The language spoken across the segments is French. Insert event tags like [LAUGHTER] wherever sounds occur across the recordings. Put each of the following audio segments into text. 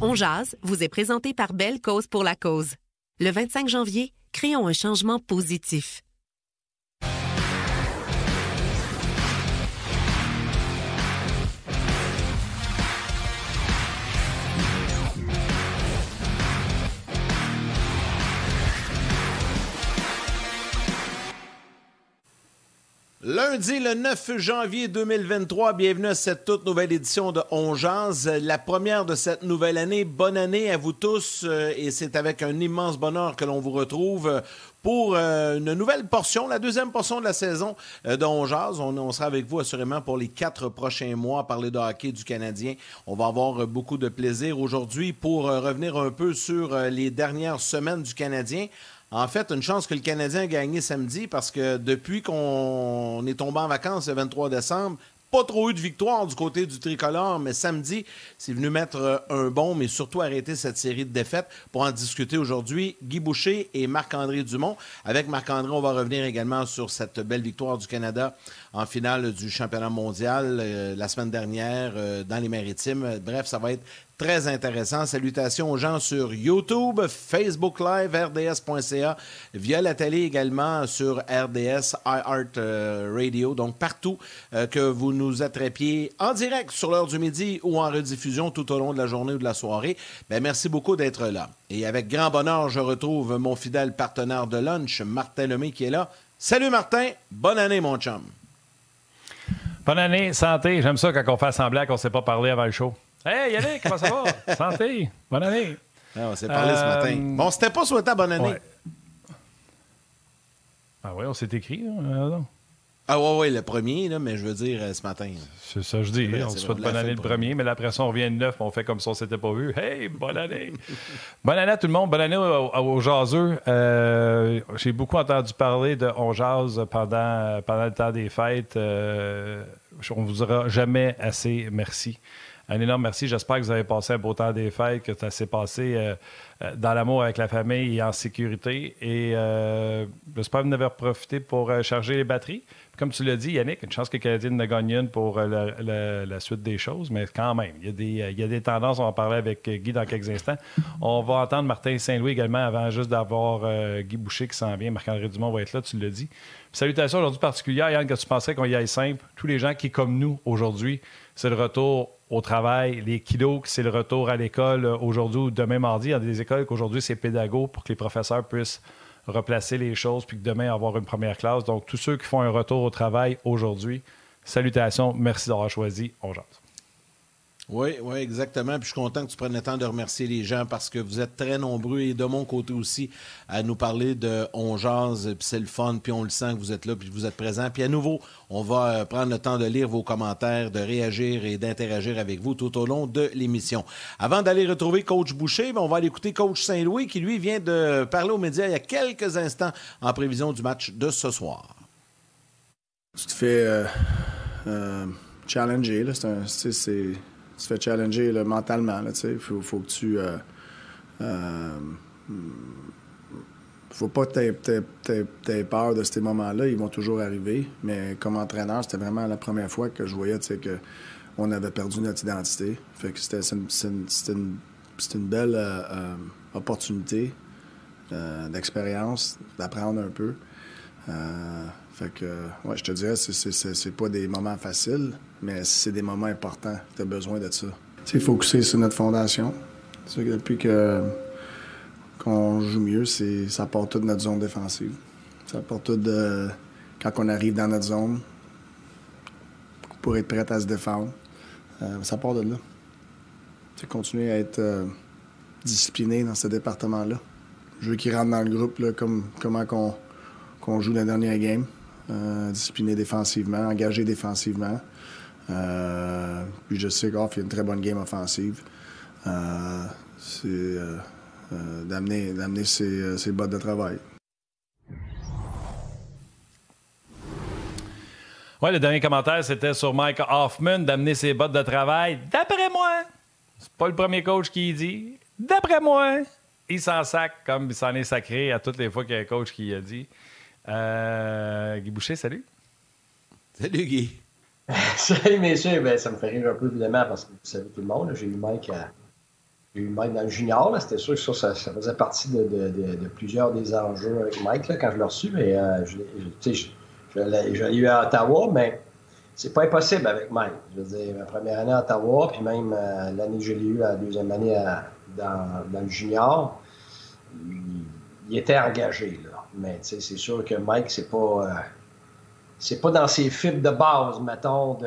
On Jazz vous est présenté par Belle Cause pour la Cause. Le 25 janvier, créons un changement positif. Lundi, le 9 janvier 2023, bienvenue à cette toute nouvelle édition de On la première de cette nouvelle année. Bonne année à vous tous euh, et c'est avec un immense bonheur que l'on vous retrouve pour euh, une nouvelle portion, la deuxième portion de la saison euh, de On On, sera avec vous assurément pour les quatre prochains mois parler de hockey du Canadien. On va avoir beaucoup de plaisir aujourd'hui pour revenir un peu sur les dernières semaines du Canadien. En fait, une chance que le Canadien a gagné samedi parce que depuis qu'on est tombé en vacances le 23 décembre, pas trop eu de victoire du côté du tricolore, mais samedi, c'est venu mettre euh, un bon, mais surtout arrêter cette série de défaites. Pour en discuter aujourd'hui, Guy Boucher et Marc-André Dumont. Avec Marc-André, on va revenir également sur cette belle victoire du Canada en finale du championnat mondial euh, la semaine dernière euh, dans les maritimes. Bref, ça va être très intéressant. Salutations aux gens sur YouTube, Facebook Live, RDS.ca, via la télé également sur RDS, iHeart euh, Radio, donc partout que vous nous attrapiez en direct sur l'heure du midi ou en rediffusion tout au long de la journée ou de la soirée. Ben, merci beaucoup d'être là. Et avec grand bonheur, je retrouve mon fidèle partenaire de lunch, Martin Lemay, qui est là. Salut Martin, bonne année mon chum. Bonne année, santé. J'aime ça quand on fait semblant qu'on ne s'est pas parlé avant le show. Hey Yannick, comment ça va? [LAUGHS] Santé, bonne année. Ah, on s'est parlé ce matin. Euh, bon, c'était pas souhaité bonne année. Ah oui, on s'est écrit. Hein, ah ouais, ouais, le premier, là, mais je veux dire euh, ce matin. C'est ça, je dis. on souhaite bonne année le premier, mais après ça, on revient de neuf, on fait comme si on s'était pas vu. Hey, bonne année! [LAUGHS] bonne année à tout le monde, bonne année aux, jaseux. Euh, j'ai beaucoup entendu parler de On jase pendant, pendant le temps des fêtes. on vous dira jamais assez merci un énorme merci. J'espère que vous avez passé un beau temps des fêtes, que ça s'est passé euh, euh, dans l'amour avec la famille et en sécurité. Et euh, j'espère que vous avez profité pour charger les batteries. comme tu l'as dit, Yannick, une chance que les Canadiens ne gagnent une pour la, suite des choses, mais quand même, il y, a des, tendances. On va en parler avec Guy dans quelques instants. On va entendre Martin Saint-Louis également avant juste d'avoir Guy Boucher qui s'en vient. Marc-André Dumont va être là, tu l'as dit. salutations aujourd'hui particulières, Yann, que tu penserais qu'on y aille simple? Tous les gens qui, comme nous, aujourd'hui, c'est le retour au travail, les kilos, c'est le retour à l'école euh, aujourd'hui ou demain mardi. Il y a des écoles qu'aujourd'hui, c'est pédago pour que les professeurs puissent replacer les choses puis que demain avoir une première classe. Donc, tous ceux qui font un retour au travail aujourd'hui, salutations, merci d'avoir choisi On oui, oui, exactement. Puis je suis content que tu prennes le temps de remercier les gens parce que vous êtes très nombreux et de mon côté aussi à nous parler de On Jase, puis c'est le fun, puis on le sent que vous êtes là, puis vous êtes présents. Puis à nouveau, on va euh, prendre le temps de lire vos commentaires, de réagir et d'interagir avec vous tout au long de l'émission. Avant d'aller retrouver Coach Boucher, ben, on va aller écouter Coach Saint-Louis qui, lui, vient de parler aux médias il y a quelques instants en prévision du match de ce soir. Tu te fais euh, euh, challenger, là. C'est tu te fais challenger mentalement. Il faut, faut, que tu. Euh, euh, faut pas que tu aies, peur de ces moments-là. Ils vont toujours arriver. Mais comme entraîneur, c'était vraiment la première fois que je voyais qu'on avait perdu notre identité. Fait que c'était une, une, belle euh, opportunité d'expérience, d'apprendre un peu. Fait que, ouais, je te dirais, c'est pas des moments faciles, mais c'est des moments importants. Tu as besoin de ça. Sais, focuser sur notre fondation. Que depuis qu'on joue mieux, ça part toute notre zone défensive. Ça part tout de quand on arrive dans notre zone pour être prêt à se défendre. Euh, ça part de là. C'est continuer à être euh, discipliné dans ce département-là. Je veux qu'il rentre dans le groupe là, comme comment qu'on joue la dernière game. Euh, discipliné défensivement, engagé défensivement. Euh, puis je sais qu'off, il a une très bonne game offensive. Euh, c'est d'amener, d'amener ses, ses bottes de travail. Oui, le dernier commentaire, c'était sur Mike Hoffman d'amener ses bottes de travail. D'après moi, c'est pas le premier coach qui dit. D'après moi, il s'en sac comme il s'en est sacré à toutes les fois qu'il y a un coach qui a dit. Euh, Guy Boucher, salut. Salut, Guy. [LAUGHS] salut, messieurs. Ben, ça me fait rire un peu, évidemment, parce que vous savez tout le monde. J'ai eu Mike eu Mike dans le junior. C'était sûr que ça, faisait partie de, plusieurs des enjeux avec Mike quand je l'ai reçu. Mais euh, je, l'ai eu à Ottawa, mais c'est pas impossible avec Mike. Je veux dire, ma première année à Ottawa, puis même euh, l'année que je l'ai eu, la deuxième année dans, le junior, il, était engagé. Là. Mais c'est sûr que Mike, c'est pas. Euh, c'est pas dans ses fibres de base, mettons, de,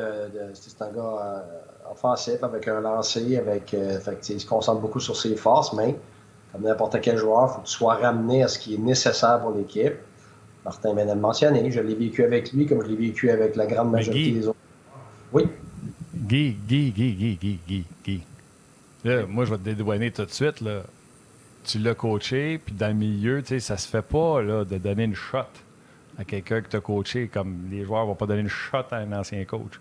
c'est un gars offensif, avec un lancer, avec, euh, il se concentre beaucoup sur ses forces, mais comme n'importe quel joueur, il faut que tu sois ramené à ce qui est nécessaire pour l'équipe. Martin vient de le mentionner, je l'ai vécu avec lui comme je l'ai vécu avec la grande majorité des autres. Oui. Guy, Guy, Guy, Guy, Guy, Guy, Guy. Là, moi, je vais te dédouaner tout de suite. Là. Tu l'as coaché, puis dans le milieu, tu sais, ça se fait pas là, de donner une shot à quelqu'un que tu as coaché, comme les joueurs ne vont pas donner une shot à un ancien coach.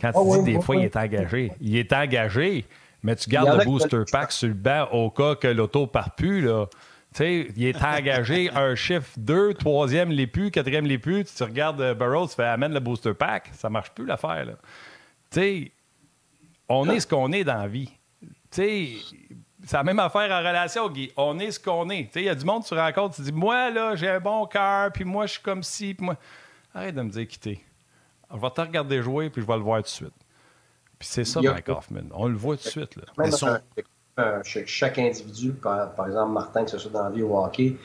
Quand tu ah dis des fois, il est engagé. Il est engagé, mais tu gardes le booster pack sur le banc au cas que l'auto part plus. Là. sais, il est engagé [LAUGHS] un chiffre 2, troisième les plus, quatrième les plus. Tu regardes euh, Burroughs, tu fais amène le booster pack. Ça marche plus l'affaire. Tu sais, on est ce qu'on est dans la vie. Tu sais, c'est la même affaire en relation, Guy. On est ce qu'on est. Il y a du monde, tu rencontres, tu dis Moi, là, j'ai un bon cœur, puis moi, je suis comme ci, puis moi. Arrête de me dire quitter. Je vais te regarder jouer, puis je vais le voir tout de suite. Puis c'est ça, Mike Hoffman. On le voit tout de suite. Là. chaque individu, par, exemple, Martin, que ce soit dans la vie ou au hockey,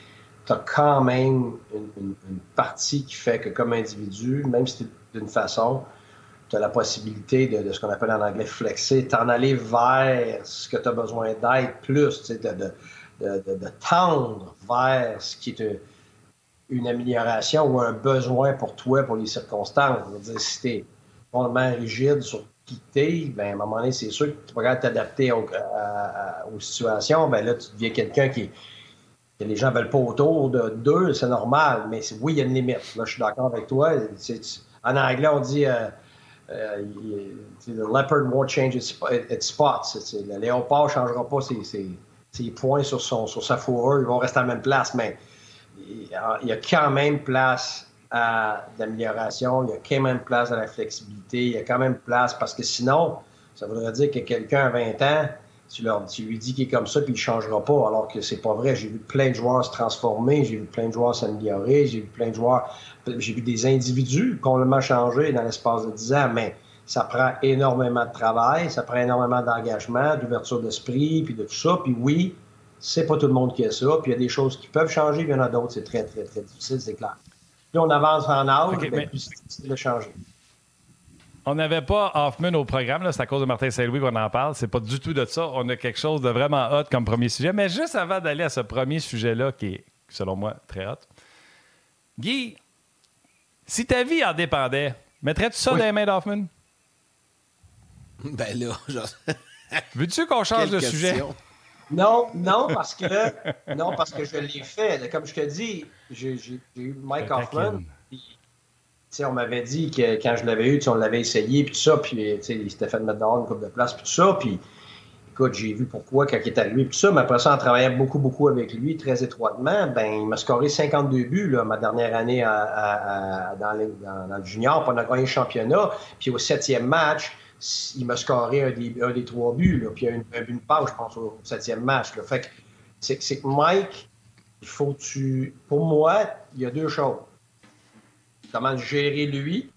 tu as quand même une, partie qui fait que, comme individu, même si c'est d'une façon, tu as la possibilité de, ce qu'on appelle en anglais flexer, t'en aller vers ce que tu as besoin d'être plus, de, tendre vers ce qui est une amélioration ou un besoin pour toi, pour les circonstances. Dire, si tu es complètement rigide sur qui t'es, ben, à un moment donné, c'est sûr que tu pourras t'adapter aux, situations. Ben là, tu deviens quelqu'un qui, que les gens ne veulent pas autour de deux, c'est normal, mais oui, il y a une limite. Là, je suis d'accord avec toi. en anglais, on dit euh, euh, The leopard won't change its, spots. Le léopard ne changera pas ses, points sur, sa fourrure, ils vont rester à la même place, mais il y a quand même place à l'amélioration, il y a quand même place à la flexibilité, il y a quand même place parce que sinon, ça voudrait dire que quelqu'un à 20 ans, tu, leur, tu lui dis qu'il est comme ça puis il ne changera pas, alors que c'est pas vrai. J'ai vu plein de joueurs se transformer, j'ai vu plein de joueurs s'améliorer, j'ai vu plein de joueurs, j'ai vu des individus complètement changer dans l'espace de 10 ans, mais ça prend énormément de travail, ça prend énormément d'engagement, d'ouverture d'esprit, puis de tout ça. Puis oui, c'est pas tout le monde qui a ça. Puis il y a des choses qui peuvent changer, puis il y en a d'autres, c'est très, très, très difficile, c'est clair. Puis on avance en âge, okay, ben, plus difficile de changer. On n'avait pas Hoffman au programme, c'est à cause de Martin Saint-Louis qu'on en parle. C'est pas du tout de ça. On a quelque chose de vraiment hot comme premier sujet. Mais juste avant d'aller à ce premier sujet-là, qui est, selon moi, très hot, Guy, si ta vie en dépendait, mettrais-tu ça dans les mains d'Hoffman? Ben là, [LAUGHS] genre... Veux-tu qu'on change de sujet? Non, non, parce que non, parce que je l'ai fait. Comme je te dis, j'ai eu Mike Hoffman. On m'avait dit que quand je l'avais eu, on l'avait essayé, puis tout ça, puis il s'était fait mettre dehors une coupe de place, puis tout ça, puis écoute, j'ai vu pourquoi quand il est arrivé, puis tout ça, mais après ça, en travaillant beaucoup, beaucoup avec lui, très étroitement, ben il m'a scoré 52 buts, là, ma dernière année dans, le junior, pendant qu'on a gagné le championnat, puis au septième match, il m'a scoré un des, trois buts, là, puis il y a une, une passe, je pense, au septième match. Là. Fait que c'est, que Mike, il faut tu. Pour moi, il y a deux choses. Comment gérer lui,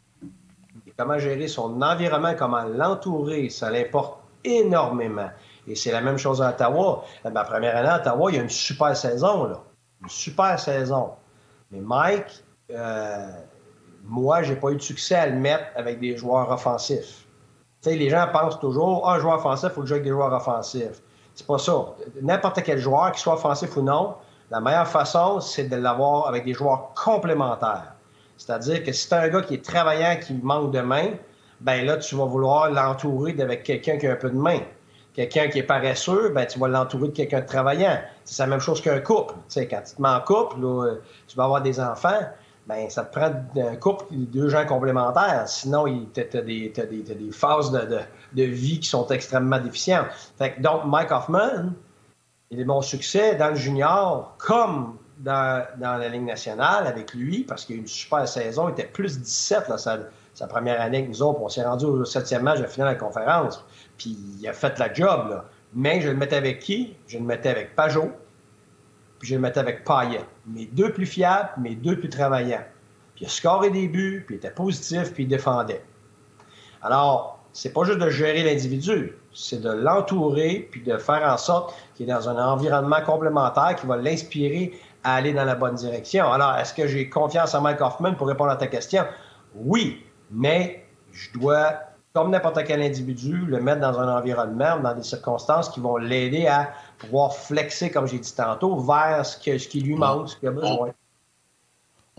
comment gérer son environnement, comment l'entourer, ça l'importe énormément. Et c'est la même chose à Ottawa. Ma première année à Ottawa, il y a une super saison, là. Une super saison. Mais Mike, euh, moi, j'ai pas eu de succès à le mettre avec des joueurs offensifs les gens pensent toujours, ah, un joueur offensif, il faut que je joue avec des joueurs offensifs. C'est pas ça. N'importe quel joueur, qu'il soit offensif ou non, la meilleure façon, c'est de l'avoir avec des joueurs complémentaires. C'est-à-dire que si tu un gars qui est travaillant, qui manque de main, ben là, tu vas vouloir l'entourer avec quelqu'un qui a un peu de main. Quelqu'un qui est paresseux, ben, tu vas l'entourer de quelqu'un de travaillant. C'est la même chose qu'un couple. quand tu te mets en couple, tu vas avoir des enfants ben, ça te prend un couple, deux gens complémentaires. Sinon, tu as, des, phases de, vie qui sont extrêmement déficientes. donc, Mike Hoffman, il est mon succès dans le junior comme dans, la Ligue nationale avec lui, parce qu'il a eu une super saison. Il était plus 17 là, sa, première année avec nous autres. On s'est rendu au septième match de finale de la conférence. Puis il a fait la job. Là. Mais je le mettais avec qui? Je le mettais avec Pajot, puis je le mettais avec Payet. Mes deux plus fiables, mes deux plus travaillants. Puis il a scoré des buts, puis il était positif, puis il défendait. Alors, c'est pas juste de gérer l'individu, c'est de l'entourer, puis de faire en sorte qu'il est dans un environnement complémentaire qui va l'inspirer à aller dans la bonne direction. Alors, est-ce que j'ai confiance en Mike Hoffman pour répondre à ta question? Oui, mais je dois, comme n'importe quel individu, le mettre dans un environnement, dans des circonstances qui vont l'aider à pouvoir flexer, comme j'ai dit tantôt, vers ce, ce qui lui manque, ce qu'il a besoin.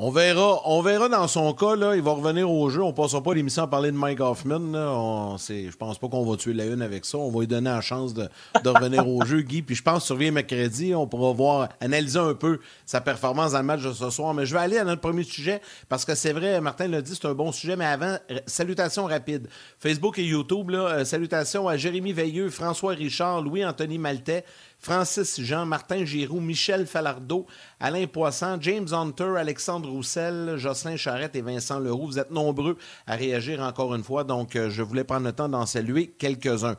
On verra, on verra dans son cas, il va revenir au jeu. On ne passera pas l'émission à parler de Mike Hoffman. Là. je pense pas qu'on va tuer la une avec ça. On va lui donner la chance de, revenir au jeu, Guy. Puis je pense survient mercredi, on pourra voir, analyser un peu sa performance dans le match de ce soir. Mais je vais aller à notre premier sujet parce que c'est vrai, Martin l'a dit, c'est un bon sujet. Mais avant, salutations rapides. Facebook et YouTube, euh, salutations à Jérémy Veilleux, François Richard, Louis-Anthony Maltais, Francis Jean, Martin Giroux, Michel Falardeau, Alain Poisson, James Hunter, Alexandre Roussel, Jocelyn Charrette et Vincent Leroux. Vous êtes nombreux à réagir encore une fois, donc euh, je voulais prendre le temps d'en saluer quelques-uns.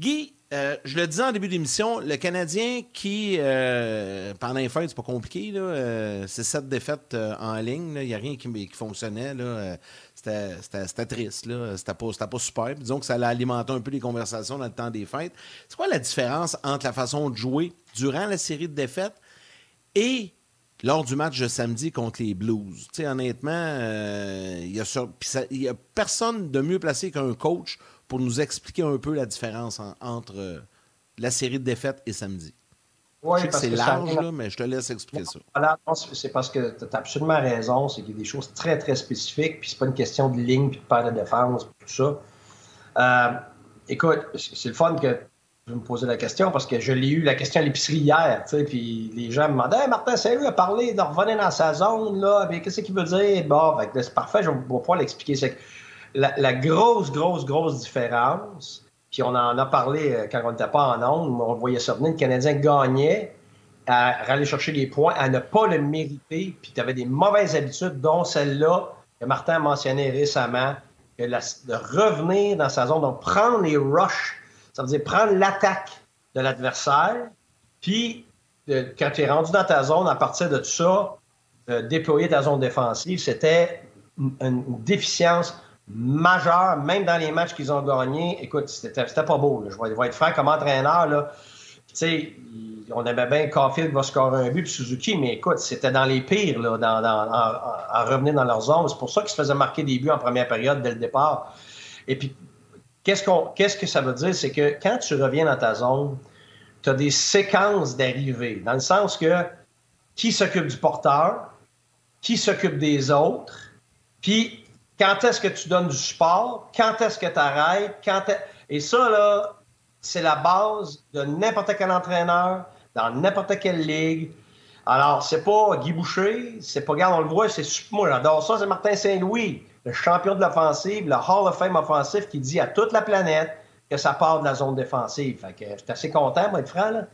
Guy, euh, je le disais en début d'émission, le Canadien qui, euh, pendant les fêtes, c'est pas compliqué, c'est sept défaites en ligne, il n'y a rien qui, fonctionnait. C'était triste. C'était pas, pas super. disons que ça allait alimenter un peu les conversations dans le temps des fêtes. C'est quoi la différence entre la façon de jouer durant la série de défaites et lors du match de samedi contre les Blues? honnêtement, euh, il y, a personne de mieux placé qu'un coach pour nous expliquer un peu la différence entre euh, la série de défaites et samedi. Oui, c'est large, là, mais je te laisse expliquer ça. c'est parce que tu as absolument raison. C'est qu'il y a des choses très, très spécifiques. Puis c'est pas une question de ligne, puis de paire de défense, tout ça. Euh, écoute, c'est le fun que tu me poser la question parce que je l'ai eu la question à l'épicerie hier, tu sais, puis les gens me demandaient hey, Martin, c'est lui a parlé de revenir dans sa zone, là, mais qu'est-ce qu'il veut dire? Bon, c'est parfait, je vais pouvoir l'expliquer. Que la, la, grosse, grosse, grosse différence, puis on en a parlé euh, quand on n'était pas en ondes, on voyait ça venir, le Canadien gagnait à aller chercher des points, à ne pas le mériter, puis tu avais des mauvaises habitudes, dont celle-là que Martin a mentionné récemment, de revenir dans sa zone, donc prendre les rushs, ça veut dire prendre l'attaque de l'adversaire, puis quand tu es rendu dans ta zone, à partir de ça, déployer ta zone défensive, c'était une déficience majeur, même dans les matchs qu'ils ont gagnés. Écoute, c'était pas beau. Je, vais, être franc comme entraîneur. Là. On aimait bien Caulfield va scorer un but, puis Suzuki, mais écoute, c'était dans les pires, là, dans, en, revenir dans leur zone. C'est pour ça qu'ils se faisaient marquer des buts en première période dès le départ. Et puis, qu'est-ce, qu'est-ce que ça veut dire? C'est que quand tu reviens dans ta zone, tu as des séquences d'arrivée, dans le sens que qui s'occupe du porteur, qui s'occupe des autres, puis quand est-ce que tu donnes du support? Quand est-ce que tu arrêtes? Quand Et ça, là, c'est la base de n'importe quel entraîneur, dans n'importe quelle ligue. Alors, c'est pas Guy Boucher, c'est pas, regarde, on le voit, c'est moi, j'adore ça, c'est Martin Saint-Louis, le champion de l'offensive, le Hall of Fame offensif qui dit à toute la planète que ça part de la zone défensive. Fait que je suis assez content, moi, être franc, là.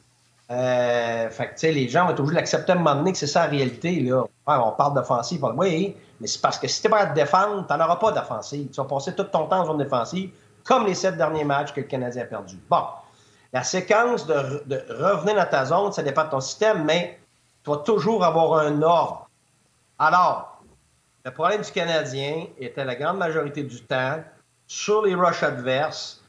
Euh, fait que, tu sais, les gens vont être obligés d'accepter à un moment donné que c'est ça la réalité, là. on parle d'offensive. Oui, mais c'est parce que si tu pas à te défendre, tu n'en auras pas d'offensive. Tu vas passer tout ton temps en zone défensive, comme les sept derniers matchs que le Canadien a perdu. Bon, la séquence de, revenir dans ta zone, ça dépend de ton système, mais tu vas toujours avoir un ordre. Alors, le problème du Canadien était la grande majorité du temps, sur les rushs adverses,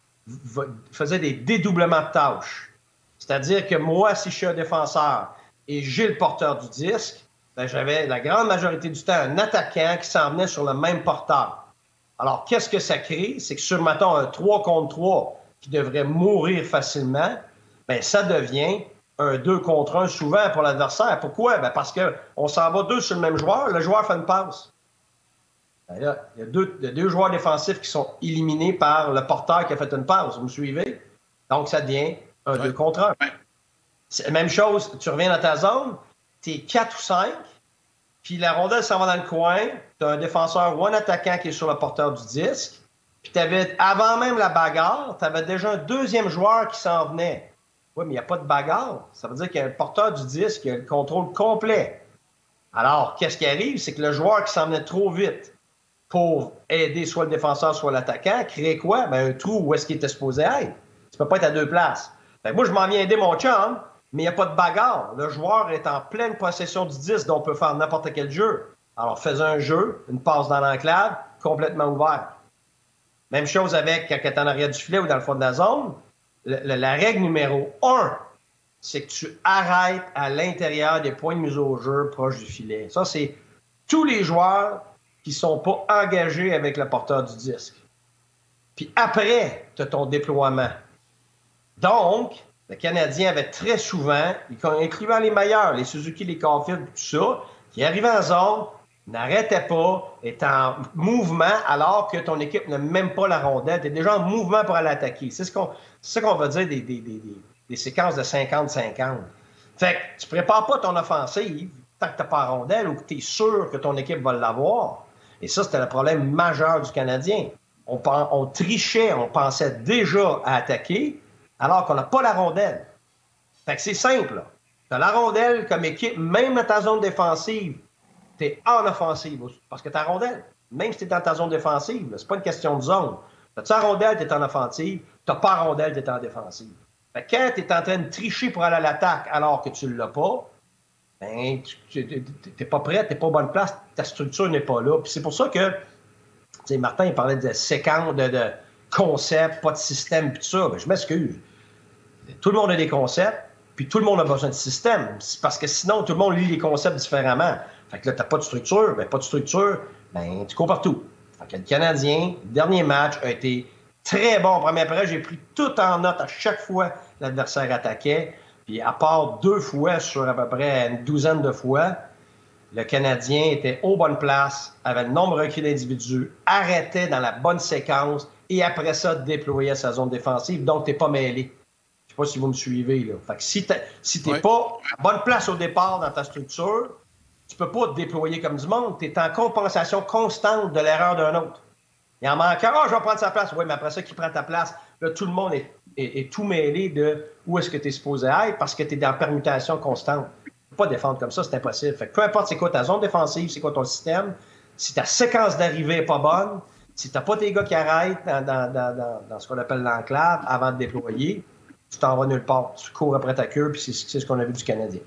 faisait des dédoublements de tâches. C'est-à-dire que moi, si je suis un défenseur et j'ai le porteur du disque, ben, j'avais la grande majorité du temps un attaquant qui s'en venait sur le même porteur. Alors, qu'est-ce que ça crée? C'est que sur, mettons, un 3 contre 3 qui devrait mourir facilement, ben, ça devient un 2 contre 1 souvent pour l'adversaire. Pourquoi? Ben, parce qu'on s'en va deux sur le même joueur, le joueur fait une passe. Ben il, y a deux, joueurs défensifs qui sont éliminés par le porteur qui a fait une passe. Vous me suivez? Donc, ça devient un 2 contre 1. C'est la même chose, tu reviens dans ta zone, tu es 4 ou 5, puis la rondelle s'en va dans le coin, tu as un défenseur ou un attaquant qui est sur le porteur du disque, puis avais, avant même la bagarre, tu avais déjà un deuxième joueur qui s'en venait. Oui, mais il n'y a pas de bagarre. Ça veut dire qu'il y a un porteur du disque qui a le contrôle complet. Alors, qu'est-ce qui arrive? C'est que le joueur qui s'en venait trop vite pour aider soit le défenseur, soit l'attaquant, crée quoi? Ben, un trou où est-ce qu'il était supposé être. Tu peux pas être à deux places. moi, je m'en viens aider mon chum, mais il n'y a pas de bagarre. Le joueur est en pleine possession du 10, donc on peut faire n'importe quel jeu. Alors, faisais un jeu, une passe dans l'enclave, complètement ouvert. Même chose avec quand tu es en arrière du filet ou dans le fond de la zone. la règle numéro un, c'est que tu arrêtes à l'intérieur des points de mise au jeu proche du filet. Ça, c'est tous les joueurs qui ne sont pas engagés avec le porteur du disque. Puis après, tu as ton déploiement. Donc, le Canadien avait très souvent, incluant les meilleurs, les Suzuki, les Caulfield, tout ça, qui arrivaient en zone, n'arrêtaient pas, est en mouvement, alors que ton équipe n'a même pas la rondelle, tu déjà en mouvement pour aller attaquer. C'est ce qu'on ce va dire des, des, des, des séquences de 50-50. Fait que tu prépares pas ton offensive tant que tu pas la rondelle ou que tu es sûr que ton équipe va l'avoir. Et ça, c'était le problème majeur du Canadien. On trichait, on pensait déjà à attaquer, alors qu'on n'a pas la rondelle. Fait que c'est simple. Tu as la rondelle comme équipe, même dans ta zone défensive, tu es en offensive. Parce que ta rondelle, même si tu es dans ta zone défensive, c'est pas une question de zone. Tu as la rondelle, tu es en offensive. Tu pas la rondelle, tu es en défensive. Fait que quand tu es en train de tricher pour aller à l'attaque alors que tu ne l'as pas, ben, tu n'es pas prêt, tu n'es pas aux bonne place, ta structure n'est pas là. Puis c'est pour ça que, Martin, il parlait de séquences, de, de concepts, pas de système, ça. Ben, je m'excuse tout le monde a des concepts, puis tout le monde a besoin de système. Parce que sinon, tout le monde lit les concepts différemment. Fait que là, t'as pas de structure, ben pas de structure, ben tu cours partout. Fait que le Canadien, dernier match, a été très bon. Première période, j'ai pris tout en note à chaque fois que l'adversaire attaquait. Puis à part deux fois sur à peu près une douzaine de fois, le Canadien était aux bonnes places, avait le nombre requis d'individus, arrêtait dans la bonne séquence et après ça déployait sa zone défensive. Donc, t'es pas mêlé. Je sais pas si vous me suivez. Là. Fait que si tu n'es pas à bonne place au départ dans ta structure, tu peux pas te déployer comme du monde. Tu es en compensation constante de l'erreur d'un autre. Il en manque un. Ah, je vais prendre sa place. Oui, mais après ça, qui prend ta place? Là, tout le monde est, tout mêlé de où est-ce que tu es supposé être parce que tu es dans permutation constante. Tu peux pas défendre comme ça, c'est impossible. Fait que peu importe c'est quoi ta zone défensive, c'est quoi ton système, si ta séquence d'arrivée n'est pas bonne, si tu n'as pas tes gars qui arrêtent dans, dans ce qu'on appelle l'enclave avant de déployer, tu t'en vas nulle part. Tu cours après ta queue, puis c'est ce qu'on a vu du Canadien.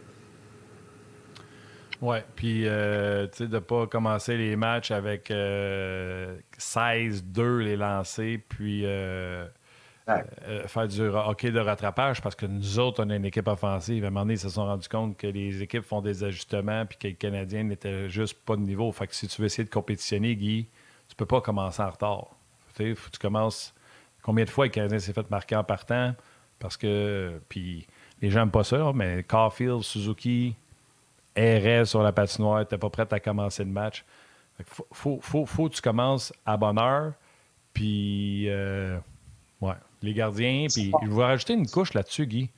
Oui, puis euh, tu sais, de ne pas commencer les matchs avec 16-2 euh, les lancers, puis euh, faire du hockey de rattrapage parce que nous autres, on a une équipe offensive. À un moment donné, ils se sont rendus compte que les équipes font des ajustements, puis que les Canadiens n'étaient juste pas de niveau. Fait que si tu veux essayer de compétitionner, Guy, tu peux pas commencer en retard. Tu sais, faut que tu commences. Combien de fois le Canadien s'est fait marquer en partant? Parce que, puis les gens n'aiment pas ça, mais Caulfield, Suzuki, errait sur la patinoire, n'était pas prêt à commencer le match. Faut, faut, faut, que tu commences à bonne heure. Puis, euh, ouais, les gardiens. Puis, je vais rajouter une couche là-dessus, Guy.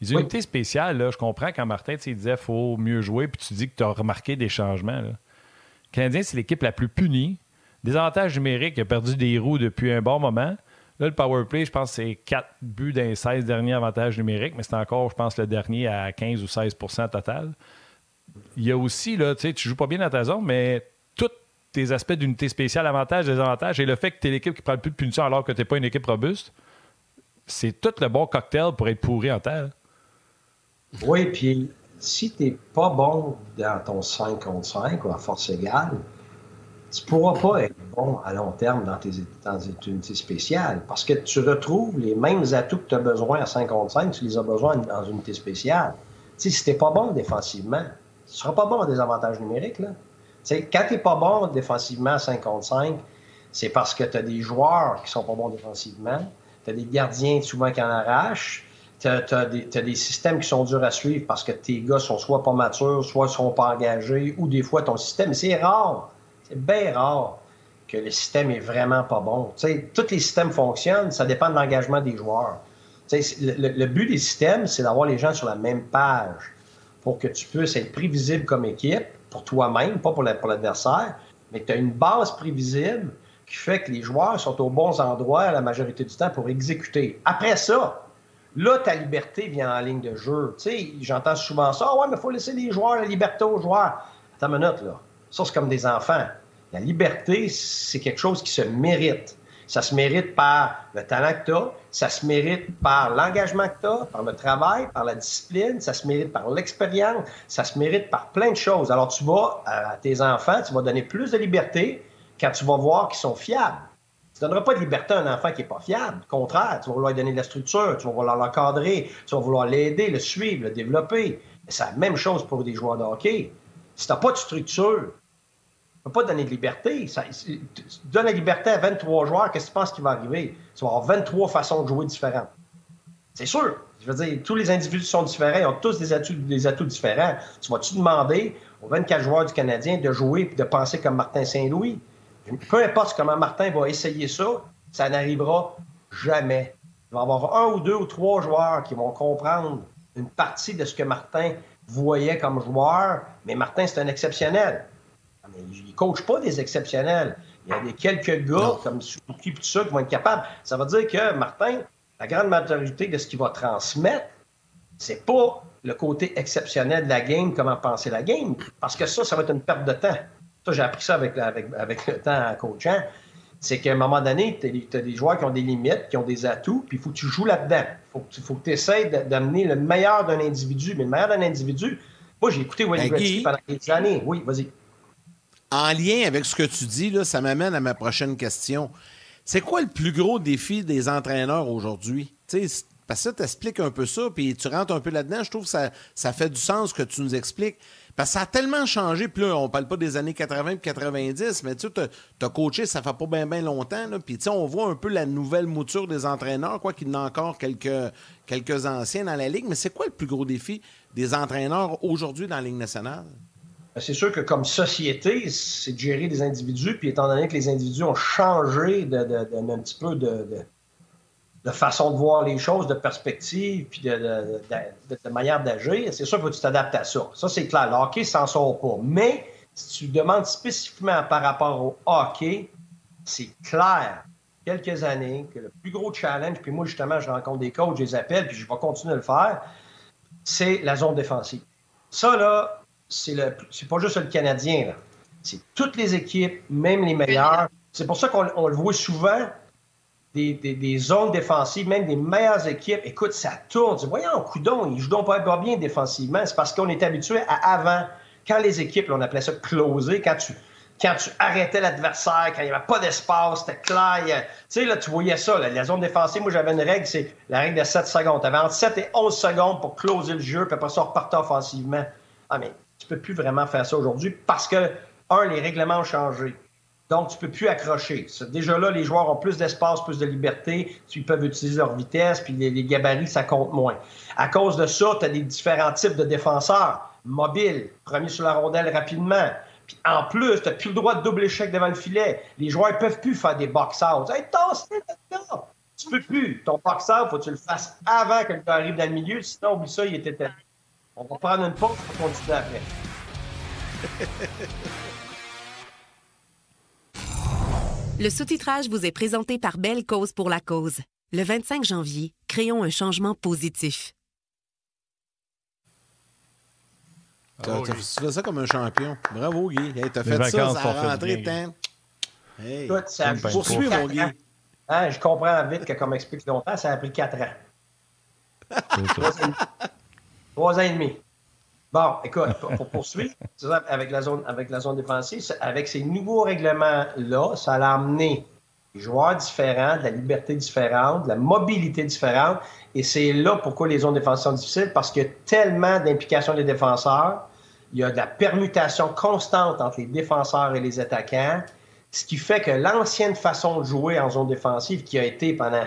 Les unités spéciales, là, je comprends quand Martin disait qu'il faut mieux jouer, puis tu dis que tu as remarqué des changements. Là. Le Canadien, c'est l'équipe la plus punie. Des avantages numériques, il a perdu des roues depuis un bon moment. Là, le power play, je pense que c'est 4 buts les 16 derniers avantages numériques, mais c'est encore, je pense, le dernier à 15 ou 16% total. Il y a aussi, là, tu sais, tu joues pas bien dans ta zone, mais tous tes aspects d'unité spéciale, avantages, désavantages, et le fait que tu es l'équipe qui prend le plus de punition alors que tu n'es pas une équipe robuste, c'est tout le bon cocktail pour être pourri en terre. Oui, puis si tu n'es pas bon dans ton 5 contre 5 ou à force égale, tu ne pourras pas être bon à long terme dans tes, unités spéciales parce que tu retrouves les mêmes atouts que tu as besoin à 55, tu les as besoin dans une unité spéciale. si tu n'es pas bon défensivement, tu ne seras pas bon à des avantages numériques. Là. quand tu n'es pas bon défensivement à 55, c'est parce que tu as des joueurs qui sont pas bons défensivement, tu as des gardiens souvent qui en arrachent, tu as, des systèmes qui sont durs à suivre parce que tes gars sont soit pas matures, soit sont pas engagés, ou des fois ton système, c'est rare c'est bien rare que le système est vraiment pas bon. tous les systèmes fonctionnent, ça dépend de l'engagement des joueurs. Le, but des systèmes, c'est d'avoir les gens sur la même page pour que tu puisses être prévisible comme équipe, pour toi-même, pas pour l'adversaire, mais que tu as une base prévisible qui fait que les joueurs sont aux bons endroits la majorité du temps pour exécuter. Après ça, là, ta liberté vient en ligne de jeu. J'entends souvent ça, ah ouais, mais il faut laisser les joueurs la liberté aux joueurs. Attends une minute, là. Ça, c'est comme des enfants. La liberté, c'est quelque chose qui se mérite. Ça se mérite par le talent que tu as, ça se mérite par l'engagement que tu as, par le travail, par la discipline, ça se mérite par l'expérience, ça se mérite par plein de choses. Alors, tu vas, à tes enfants, tu vas donner plus de liberté quand tu vas voir qu'ils sont fiables. Tu ne donneras pas de liberté à un enfant qui n'est pas fiable. Au contraire, tu vas vouloir lui donner de la structure, tu vas vouloir l'encadrer, tu vas vouloir l'aider, le suivre, le développer. C'est la même chose pour des joueurs de hockey. Si tu n'as pas de structure, tu ne peux pas donner de liberté. Ça, tu donnes la liberté à 23 joueurs, qu'est-ce que tu penses qui va arriver? Tu vas avoir 23 façons de jouer différentes. C'est sûr. Je veux dire, tous les individus sont différents, ils ont tous des atouts, des atouts différents. Tu vas-tu demander aux 24 joueurs du Canadien de jouer et de penser comme Martin Saint-Louis? Peu importe comment Martin va essayer ça, ça n'arrivera jamais. Il va y avoir un ou deux ou trois joueurs qui vont comprendre une partie de ce que Martin voyait comme joueur, mais Martin, c'est un exceptionnel. Ah, il ne coach pas des exceptionnels. Il y a des quelques gars comme Suzuki et tout ça qui vont être capables. Ça veut dire que Martin, la grande majorité de ce qu'il va transmettre, c'est pas le côté exceptionnel de la game, comment penser la game, parce que ça, ça va être une perte de temps. Ça, j'ai appris ça avec, avec, le temps en coachant. C'est qu'à un moment donné, tu as, des joueurs qui ont des limites, qui ont des atouts, puis il faut que tu joues là-dedans. Il faut, que tu essaies d'amener le meilleur d'un individu. Mais le meilleur d'un individu, moi, j'ai écouté Wayne Gretzky pendant des années. Oui, vas-y. En lien avec ce que tu dis, là, ça m'amène à ma prochaine question. C'est quoi le plus gros défi des entraîneurs aujourd'hui? Parce que ça t'explique un peu ça, puis tu rentres un peu là-dedans. Je trouve que ça, fait du sens que tu nous expliques. Parce que ça a tellement changé. Puis là, on parle pas des années 80 et 90, mais tu as, coaché, ça fait pas bien bien longtemps. Puis tu sais, on voit un peu la nouvelle mouture des entraîneurs, quoi qu'il y en a encore quelques anciens dans la Ligue. Mais c'est quoi le plus gros défi des entraîneurs aujourd'hui dans la Ligue nationale? Ben, c'est sûr que comme société, c'est de gérer des individus, puis étant donné que les individus ont changé de, petit peu de, façon de voir les choses, de perspective, puis de, manière d'agir, c'est sûr que tu t'adaptes à ça. Ça, c'est clair. Le hockey s'en sort pas. Mais si tu demandes spécifiquement par rapport au hockey, c'est clair, quelques années, que le plus gros challenge, puis moi, justement, je rencontre des coachs, je les appelle, puis je vais continuer à le faire, c'est la zone défensive. Ça, là, c'est, pas juste le Canadien, C'est toutes les équipes, même les meilleures. C'est pour ça qu'on le voit souvent des, zones défensives, même des meilleures équipes. Écoute, ça tourne. Dis, voyons, coudon, ils jouent donc pas, bien défensivement. C'est parce qu'on est habitué à avant, quand les équipes, on appelait ça closer, quand tu, arrêtais l'adversaire, quand il n'y avait pas d'espace, c'était clair. Tu sais, là, tu voyais ça. la zone défensive, moi, j'avais une règle, c'est la règle de 7 secondes. Tu avais entre 7 et 11 secondes pour closer le jeu, puis après ça, repartait offensivement. Ah, mais peux plus vraiment faire ça aujourd'hui parce que, un, les règlements ont changé. Donc, tu peux plus accrocher. Déjà là, les joueurs ont plus d'espace, plus de liberté. Ils peuvent utiliser leur vitesse, puis les, gabarits, ça compte moins. À cause de ça, tu as des différents types de défenseurs. Mobiles, premier sur la rondelle rapidement. Puis en plus, tu n'as plus le droit de double échec devant le filet. Les joueurs ne peuvent plus faire des box-outs. Hey, Tu peux plus. Ton box-out, faut que tu le fasses avant que le arrive dans le milieu. Sinon, oublie ça, il était On va prendre une pause pour continuer après. Le sous-titrage vous est présenté par Belle Cause pour la cause. Le 25 janvier, créons un changement positif. Tu fais ça comme un champion. Bravo, Guy. Tu as fait ça, ça a rentré. Hey, ça poursuit, mon Guy. Hein, je comprends vite que, comme explique longtemps, ça a pris 4 ans. Trois ans et demi. Bon, écoute, pour poursuivre [LAUGHS] avec la zone, avec la zone défensive, avec ces nouveaux règlements-là, ça a amené des joueurs différents, de la liberté différente, de la mobilité différente. Et c'est là pourquoi les zones défensives sont difficiles, parce qu'il y a tellement d'implications des défenseurs, il y a de la permutation constante entre les défenseurs et les attaquants, ce qui fait que l'ancienne façon de jouer en zone défensive, qui a été pendant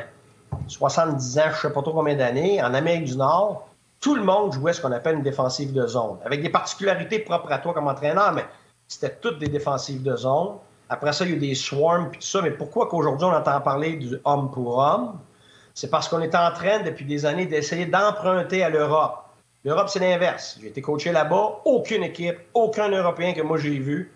70 ans, je ne sais pas trop combien d'années, en Amérique du Nord, tout le monde jouait ce qu'on appelle une défensive de zone, avec des particularités propres à toi comme entraîneur, mais c'était toutes des défensives de zone. Après ça, il y a eu des swarms puis tout ça. Mais pourquoi qu'aujourd'hui, on entend parler du homme pour homme? C'est parce qu'on est en train, depuis des années, d'essayer d'emprunter à l'Europe. L'Europe, c'est l'inverse. J'ai été coaché là-bas. Aucune équipe, aucun Européen que moi j'ai vu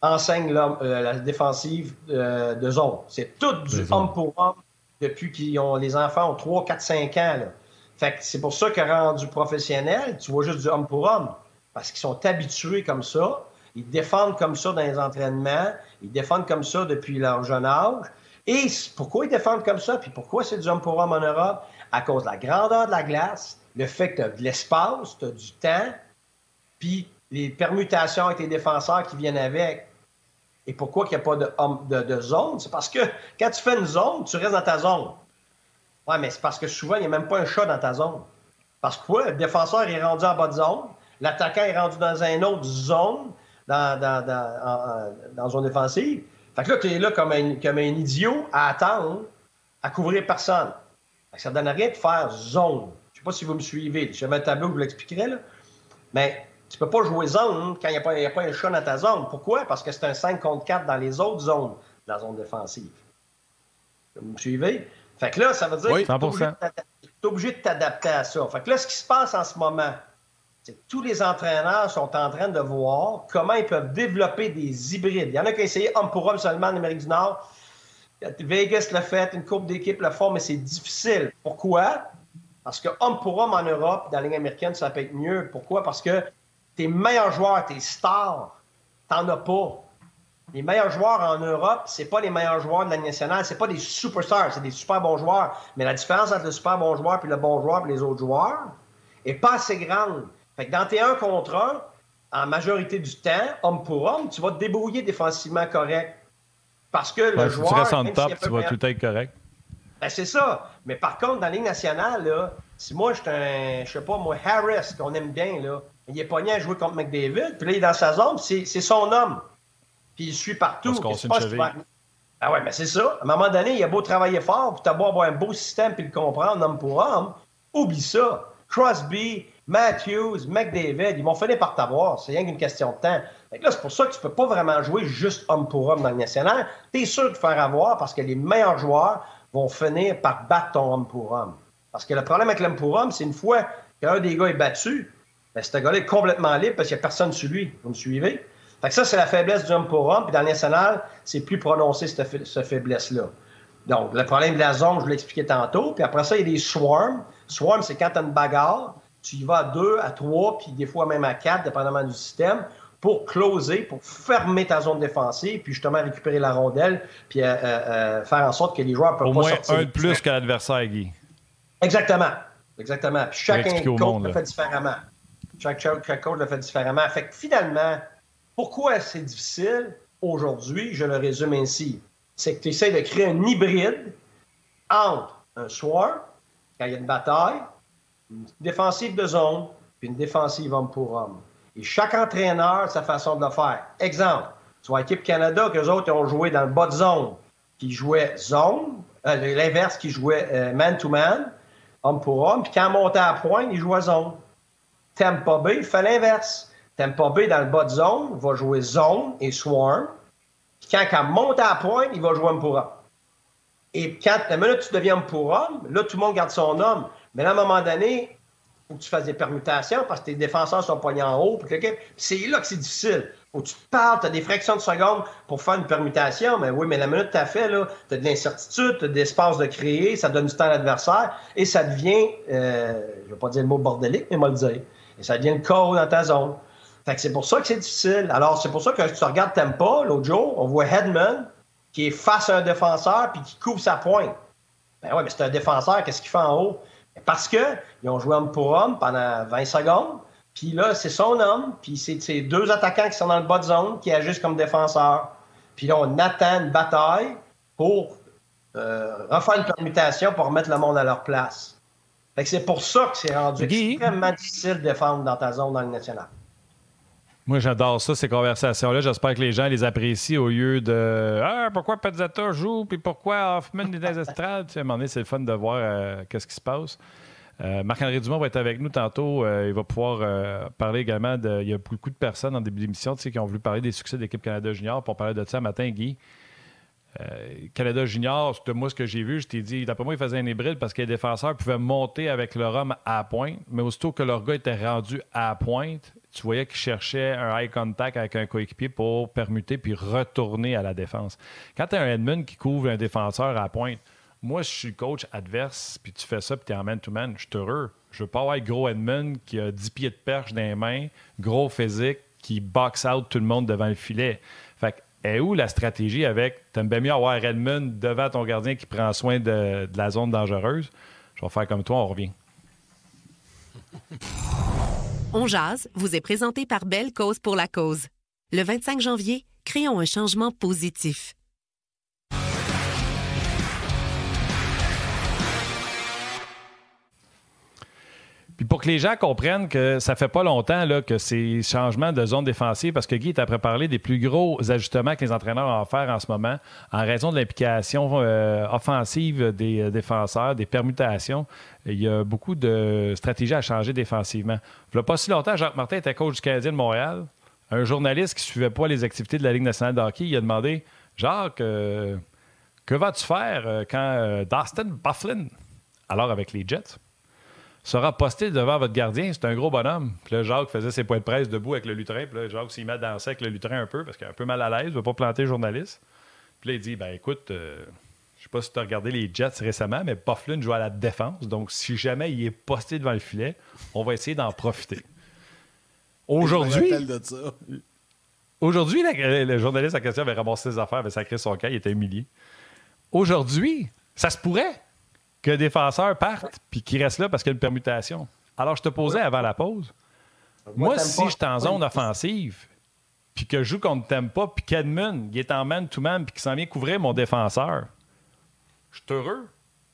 enseigne euh, la défensive euh, de zone. C'est tout du homme pour homme depuis qu'ils ont les enfants ont 3, 4, 5 ans. Là. Fait que c'est pour ça que rendu professionnel, tu vois juste du homme pour homme. Parce qu'ils sont habitués comme ça. Ils défendent comme ça dans les entraînements. Ils défendent comme ça depuis leur jeune âge. Et pourquoi ils défendent comme ça? Puis pourquoi c'est du homme pour homme en Europe? À cause de la grandeur de la glace, le fait que tu as de l'espace, tu as du temps, puis les permutations avec les défenseurs qui viennent avec. Et pourquoi il n'y a pas de, de, zone? C'est parce que quand tu fais une zone, tu restes dans ta zone. Oui, mais c'est parce que souvent, il n'y a même pas un chat dans ta zone. Parce que quoi? Le défenseur est rendu en bas de zone, l'attaquant est rendu dans une autre zone, dans, dans, dans, dans zone défensive. Fait que là, tu es là comme un, comme un idiot à attendre, à couvrir personne. ça ne donne rien de faire zone. Je ne sais pas si vous me suivez. J'avais un tableau, je vous l'expliquerai, là. Mais tu ne peux pas jouer zone quand il n'y a, a, pas un chat dans ta zone. Pourquoi? Parce que c'est un 5 contre 4 dans les autres zones de la zone défensive. Vous me suivez? Fait que là, ça veut dire que tu es obligé de t'adapter à ça. Fait que là, ce qui se passe en ce moment, tous les entraîneurs sont en train de voir comment ils peuvent développer des hybrides. Il y en a qui ont essayé homme pour homme seulement en Amérique du Nord. Vegas l'a fait, une coupe d'équipe l'a fait, mais c'est difficile. Pourquoi? Parce que homme pour homme en Europe, dans la ligne américaine, ça peut être mieux. Pourquoi? Parce que tes meilleurs joueurs, tes stars, t'en as pas. Les meilleurs joueurs en Europe, c'est pas les meilleurs joueurs de la nationale, c'est pas des superstars, c'est des super bons joueurs. Mais la différence entre le super bon joueur et le bon joueur et les autres joueurs est pas assez grande. Fait que dans tes 1 contre 1, en majorité du temps, homme pour homme, tu vas te débrouiller défensivement correct. Parce que le joueur. Si tu restes en top, tu vas tout être correct. Ben, c'est ça. Mais par contre, dans la Ligue nationale, là, si moi, je suis un, je sais pas, moi, Harris, qu'on aime bien, là, il est pogné à jouer contre McDavid, puis là, il est dans sa zone, c'est son homme. Puis il suit partout. Parce qu'on Ah ouais, mais c'est ça. À un moment donné, il a beau travailler fort, puis t'as beau avoir un beau système, puis le comprendre, homme pour homme. Oublie ça. Crosby, Matthews, McDavid, ils vont finir par t'avoir. C'est rien qu'une question de temps. là, c'est pour ça que tu peux pas vraiment jouer juste homme pour homme dans le national. Tu es sûr de faire avoir parce que les meilleurs joueurs vont finir par battre ton homme pour homme. Parce que le problème avec l'homme pour homme, c'est une fois qu'un des gars est battu, ben, ce gars-là est complètement libre parce qu'il n'y a personne sur lui. Vous me suivez? Fait que ça, c'est la faiblesse du homme pour homme. Puis dans le national, c'est plus prononcé, cette, cette faiblesse-là. Donc, le problème de la zone, je vous l'expliquais tantôt. Puis après ça, il y a des swarms. Swarm, c'est quand tu as une bagarre tu y vas à deux, à trois, puis des fois même à quatre, dépendamment du système, pour closer, pour fermer ta zone défensive, puis justement récupérer la rondelle, puis euh, euh, euh, faire en sorte que les joueurs peuvent Au moins un de plus que l'adversaire, Guy. Exactement. Exactement. Puis chacun coach le fait différemment. Chaque, chaque coach le fait différemment. Fait que finalement, pourquoi c'est difficile aujourd'hui, je le résume ainsi, c'est que tu essaies de créer un hybride entre un soir, quand il y a une bataille, une défensive de zone, puis une défensive homme pour homme. Et chaque entraîneur a sa façon de le faire. Exemple, vois l'équipe Canada, qu'eux autres ont joué dans le bas de zone, qui jouait zone, euh, l'inverse qui jouait man-to-man, homme pour homme, puis quand on montait à point, il jouait zone. Tampa Bay, il fait l'inverse. Tampa Bay, dans le bas de zone, va jouer zone et swarm. Puis quand il monte à point, il va jouer homme. Et quand la minute tu deviens homme, là, tout le monde garde son homme. Mais à un moment donné, il faut que tu fasses des permutations parce que tes défenseurs sont poignés en haut. C'est là que c'est difficile. Faut tu te parles, tu as des fractions de secondes pour faire une permutation. Mais oui, mais la minute que tu as fait, tu as de l'incertitude, tu as de l'espace de créer, ça donne du temps à l'adversaire et ça devient, euh, je ne vais pas dire le mot bordélique, mais moi le dire. Et ça devient le chaos dans ta zone. Fait que c'est pour ça que c'est difficile. Alors, c'est pour ça que tu regardes Tempa, l'autre jour, on voit Headman qui est face à un défenseur puis qui couvre sa pointe. Ben oui, mais c'est un défenseur, qu'est-ce qu'il fait en haut? Parce qu'ils ont joué homme pour homme pendant 20 secondes. Puis là, c'est son homme. Puis c'est deux attaquants qui sont dans le bas de zone qui agissent comme défenseurs. Puis là, on attend une bataille pour euh, refaire une permutation pour remettre le monde à leur place. Fait que c'est pour ça que c'est rendu extrêmement difficile de défendre dans ta zone dans le national. Moi, j'adore ça, ces conversations-là. J'espère que les gens les apprécient au lieu de Ah, pourquoi Pezzetta joue, puis pourquoi Hoffman est dans estrades? à un moment donné, c'est le fun de voir euh, qu'est-ce qui se passe. Euh, Marc-André Dumont va être avec nous tantôt. Euh, il va pouvoir parler également de. Il y a beaucoup de personnes en début d'émission qui ont voulu parler des succès de l'équipe Canada Junior. Pour parler de ça matin, Guy. Canada Junior, de moi, ce que j'ai vu, je t'ai dit, d'après moi, il faisait un hybride parce que les défenseurs pouvaient monter avec leur homme à pointe, mais aussitôt que leur gars était rendu à pointe, tu voyais qu'il cherchait un eye contact avec un coéquipier pour permuter puis retourner à la défense. Quand tu as un Edmund qui couvre un défenseur à pointe, moi, je suis coach adverse, puis tu fais ça, puis tu es en man-to-man, je suis heureux. Je veux pas avoir gros Edmund qui a 10 pieds de perche dans les mains, gros physique, qui box out tout le monde devant le filet. Fait est où la stratégie avec t'aimes bien mieux avoir Redmond devant ton gardien qui prend soin de, de la zone dangereuse? Je vais faire comme toi, on revient. [LAUGHS] On jase vous est présenté par Belle Cause pour la cause. Le 25 janvier, créons un changement positif. Puis pour que les gens comprennent que ça fait pas longtemps là, que ces changements de zone défensive, parce que Guy t'a préparé des plus gros ajustements que les entraîneurs vont faire en ce moment en raison de l'implication euh, offensive des euh, défenseurs, des permutations. Il y a beaucoup de stratégies à changer défensivement. Il n'y a pas si longtemps, Jacques Martin était coach du Canadien de Montréal. Un journaliste qui ne suivait pas les activités de la Ligue nationale de hockey, il a demandé Jacques, euh, que vas-tu faire quand Dustin Bufflin, alors avec les Jets, sera posté devant votre gardien. C'est un gros bonhomme. Puis là, Jacques faisait ses points de presse debout avec le lutrin. Puis là, Jacques s'y met à danser avec le lutrin un peu parce qu'il a un peu mal à l'aise, il ne veut pas planter le journaliste. Puis là, il dit ben écoute, euh, je sais pas si tu as regardé les Jets récemment, mais Bufflin joue à la défense. Donc, si jamais il est posté devant le filet, on va essayer d'en profiter. Aujourd'hui. Aujourd'hui, le journaliste en question avait ramassé ses affaires, avait sacré son cas, il était humilié. Aujourd'hui, ça se pourrait que le défenseur parte puis qu'il reste là parce qu'il y a une permutation. Alors, je te posais avant la pause. Moi, si je suis en zone offensive, puis que je joue contre Tempa, puis qu'Edmund, il est en man-to-man, puis qu'il s'en vient couvrir mon défenseur, je suis heureux.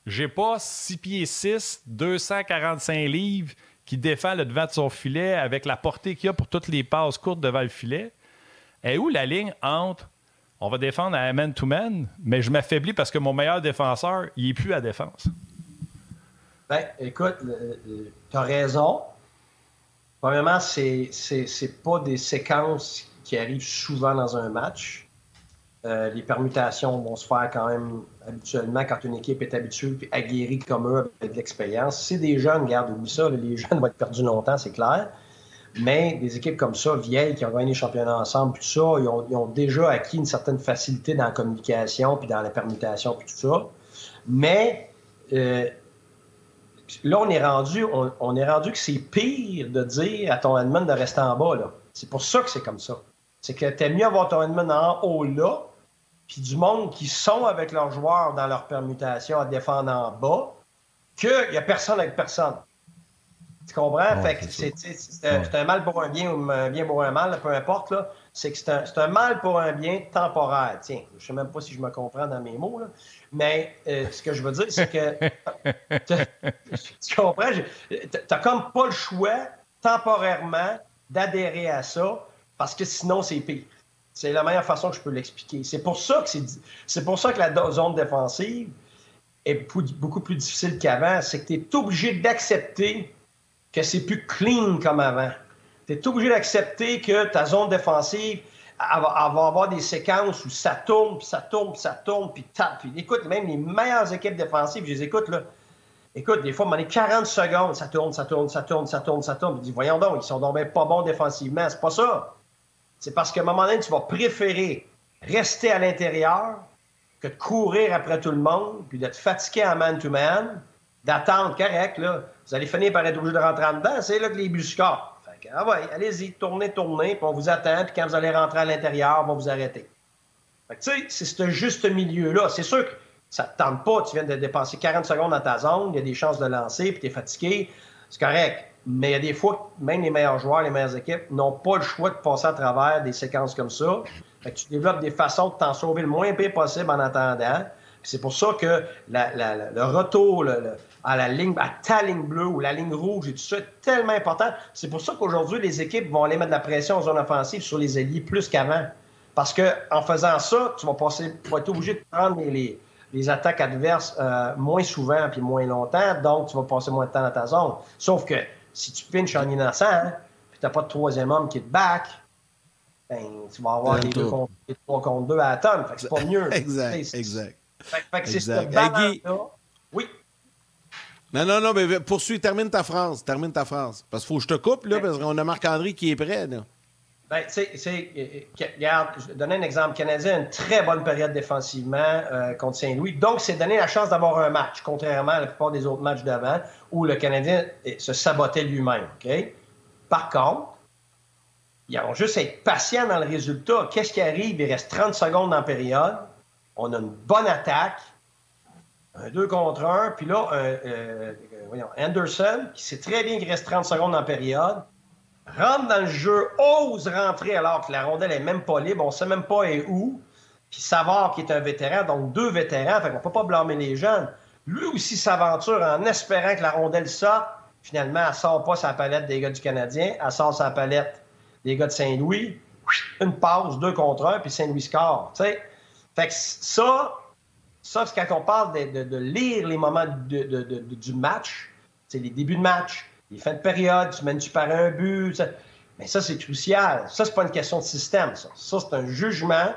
J'ai pas 6 pieds 6, 245 livres qui défend le devant de son filet avec la portée qu'il a pour toutes les passes courtes devant le filet. Et où la ligne entre on va défendre à man-to-man, mais je m'affaiblis parce que mon meilleur défenseur, il n'est plus à défense. Ben, écoute, tu as raison. Premièrement, c'est pas des séquences qui arrivent souvent dans un match. Euh, les permutations vont se faire quand même habituellement quand une équipe est habituée et aguerrie comme eux avec de l'expérience. C'est des jeunes, regarde, oublie ça, les [LAUGHS] jeunes vont être perdus longtemps, c'est clair. Mais des équipes comme ça, vieilles, qui ont gagné les championnats ensemble, tout ça, ils ont, déjà acquis une certaine facilité dans la communication, puis dans la permutation, puis tout ça. Mais euh, là, on est rendu, on, est rendu que c'est pire de dire à ton admin de rester en bas. Là. C'est pour ça que c'est comme ça. C'est que t'aimes mieux avoir ton admin en haut là, puis du monde qui sont avec leurs joueurs dans leur permutation à défendre en bas, qu'il n'y a personne avec personne. Tu comprends? fait que c'est un, mal pour un bien ou un bien pour un mal, peu importe. C'est que c'est un, un, mal pour un bien temporaire. Tiens, je ne sais même pas si je me comprends dans mes mots. Là. Mais euh, ce que je veux dire, c'est que. [LAUGHS] tu comprends? Tu n'as comme pas le choix, temporairement, d'adhérer à ça, parce que sinon, c'est pire. C'est la meilleure façon que je peux l'expliquer. C'est pour ça que c'est pour ça que la zone défensive est beaucoup plus difficile qu'avant. C'est que tu es obligé d'accepter que c'est plus clean comme avant. Tu es obligé d'accepter que ta zone défensive va, avoir des séquences où ça tourne, puis ça tourne, ça tourne, puis tape. Puis écoute, même les meilleures équipes défensives, je les écoute, là. Écoute, des fois, on est 40 secondes, ça tourne, ça tourne, ça tourne, ça tourne, ça tourne. Puis dis, voyons donc, ils sont donc pas bons défensivement. C'est pas ça. C'est parce qu'à un moment donné, tu vas préférer rester à l'intérieur que de courir après tout le monde, puis d'être fatigué en man-to-man, d'attendre correct, là. Vous allez finir par être obligé de rentrer en dedans. C'est là que les buts scorent. Fait que, ah ouais, allez-y, tournez, tournez, puis on vous attend, puis quand vous allez rentrer à l'intérieur, on va vous arrêter. Fait que, tu sais, c'est ce juste milieu-là. C'est sûr que ça te tente pas. Tu viens de dépenser 40 secondes dans ta zone, il y a des chances de lancer, puis tu es fatigué. C'est correct. Mais il y a des fois même les meilleurs joueurs, les meilleures équipes n'ont pas le choix de passer à travers des séquences comme ça. Fait que tu développes des façons de t'en sauver le moins pire possible en attendant. C'est pour ça que le retour à la ligne, à ta ligne bleue ou la ligne rouge et tout ça tellement important. C'est pour ça qu'aujourd'hui, les équipes vont aller mettre de la pression en zone offensive sur les alliés plus qu'avant. Parce que en faisant ça, tu vas, passer, tu vas être obligé de prendre les, attaques adverses euh, moins souvent puis moins longtemps, donc tu vas passer moins de temps dans ta zone. Sauf que si tu pinches en innocent, hein, puis tu n'as pas de troisième homme qui te back, ben, tu vas avoir les, deux contre, les trois contre deux à la tonne. c'est pas mieux. exact, exact. Fait, que c'est ce Oui. Non, non, non, mais poursuis, termine ta phrase. Termine ta phrase. Parce qu'il faut que je te coupe, là, parce qu'on a Marc-André qui est prêt, là. Ben, tu sais, euh, euh, regarde, je vais donner un exemple. Canadien a une très bonne période défensivement euh, contre Saint-Louis. Donc, c'est donné la chance d'avoir un match, contrairement à la plupart des autres matchs d'avant, où le Canadien se sabotait lui-même. OK? Par contre, ils vont juste être patients dans le résultat. Qu'est-ce qui arrive? Il reste 30 secondes en période. On a une bonne attaque. Un 2 contre 1. Puis là, euh, voyons, Anderson, qui sait très bien qu'il reste 30 secondes en période, rentre dans le jeu, ose rentrer alors que la rondelle est même pas libre. On sait même pas où. Puis Savard, qui est un vétéran, donc deux vétérans, fait qu'on peut pas blâmer les jeunes. Lui aussi s'aventure en espérant que la rondelle sorte. Finalement, elle sort pas sa palette des gars du Canadien, elle sort sa palette des gars de Saint-Louis. Une pause, deux contre un, puis Saint-Louis score. Fait que ça, c'est quand on parle de, lire les moments du match, c'est les débuts de match, les fins de période, tu mènes-tu par un but. Mais ça, c'est crucial. Ça, c'est pas une question de système, ça. Ça, c'est un jugement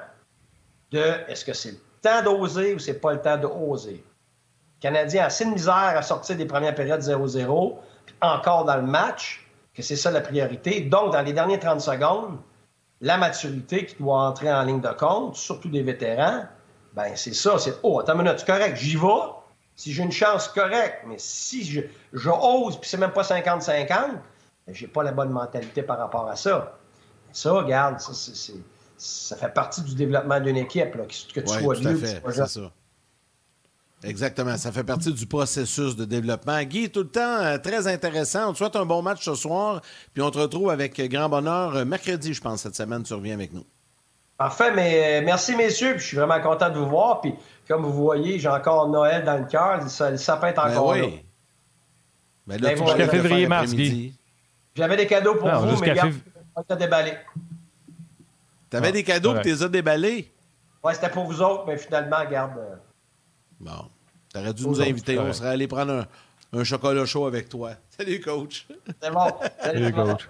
de est-ce que c'est le temps d'oser ou c'est pas le temps d'oser. Le Canadien a assez de misère à sortir des premières périodes 0-0, puis encore dans le match, que c'est ça la priorité. Donc, dans les dernières 30 secondes, la maturité qui doit entrer en ligne de compte, surtout des vétérans, ben c'est ça, c'est oh, attends une minute, c'est correct, j'y vais. Si j'ai une chance, correct. Mais si je, je ose, puis c'est même pas 50-50, ben, j'ai pas la bonne mentalité par rapport à ça. Ça, regarde, ça, c'est ça fait partie du développement d'une équipe, là, que, tu sois mieux. C'est ça. Exactement. Ça fait partie du processus de développement. Guy, tout le temps euh, très intéressant. On te souhaite un bon match ce soir. Puis on te retrouve avec grand bonheur euh, mercredi, je pense, cette semaine. Tu reviens avec nous. Parfait. Mais euh, merci, messieurs. Puis je suis vraiment content de vous voir. Puis comme vous voyez, j'ai encore Noël dans le cœur. Le sapin est ben encore ben oui. là. Ben là, ben jusqu'à février-mars, Guy. J'avais des cadeaux pour vous, mais fév... on va déballer. T'avais des cadeaux que tu les as déballés? Ouais, c'était pour vous autres, mais finalement, regarde. Euh, bon. T'aurais dû nous inviter. On serait allé prendre un, chocolat chaud avec toi. [LAUGHS] Salut, coach. C'est bon. Salut, coach.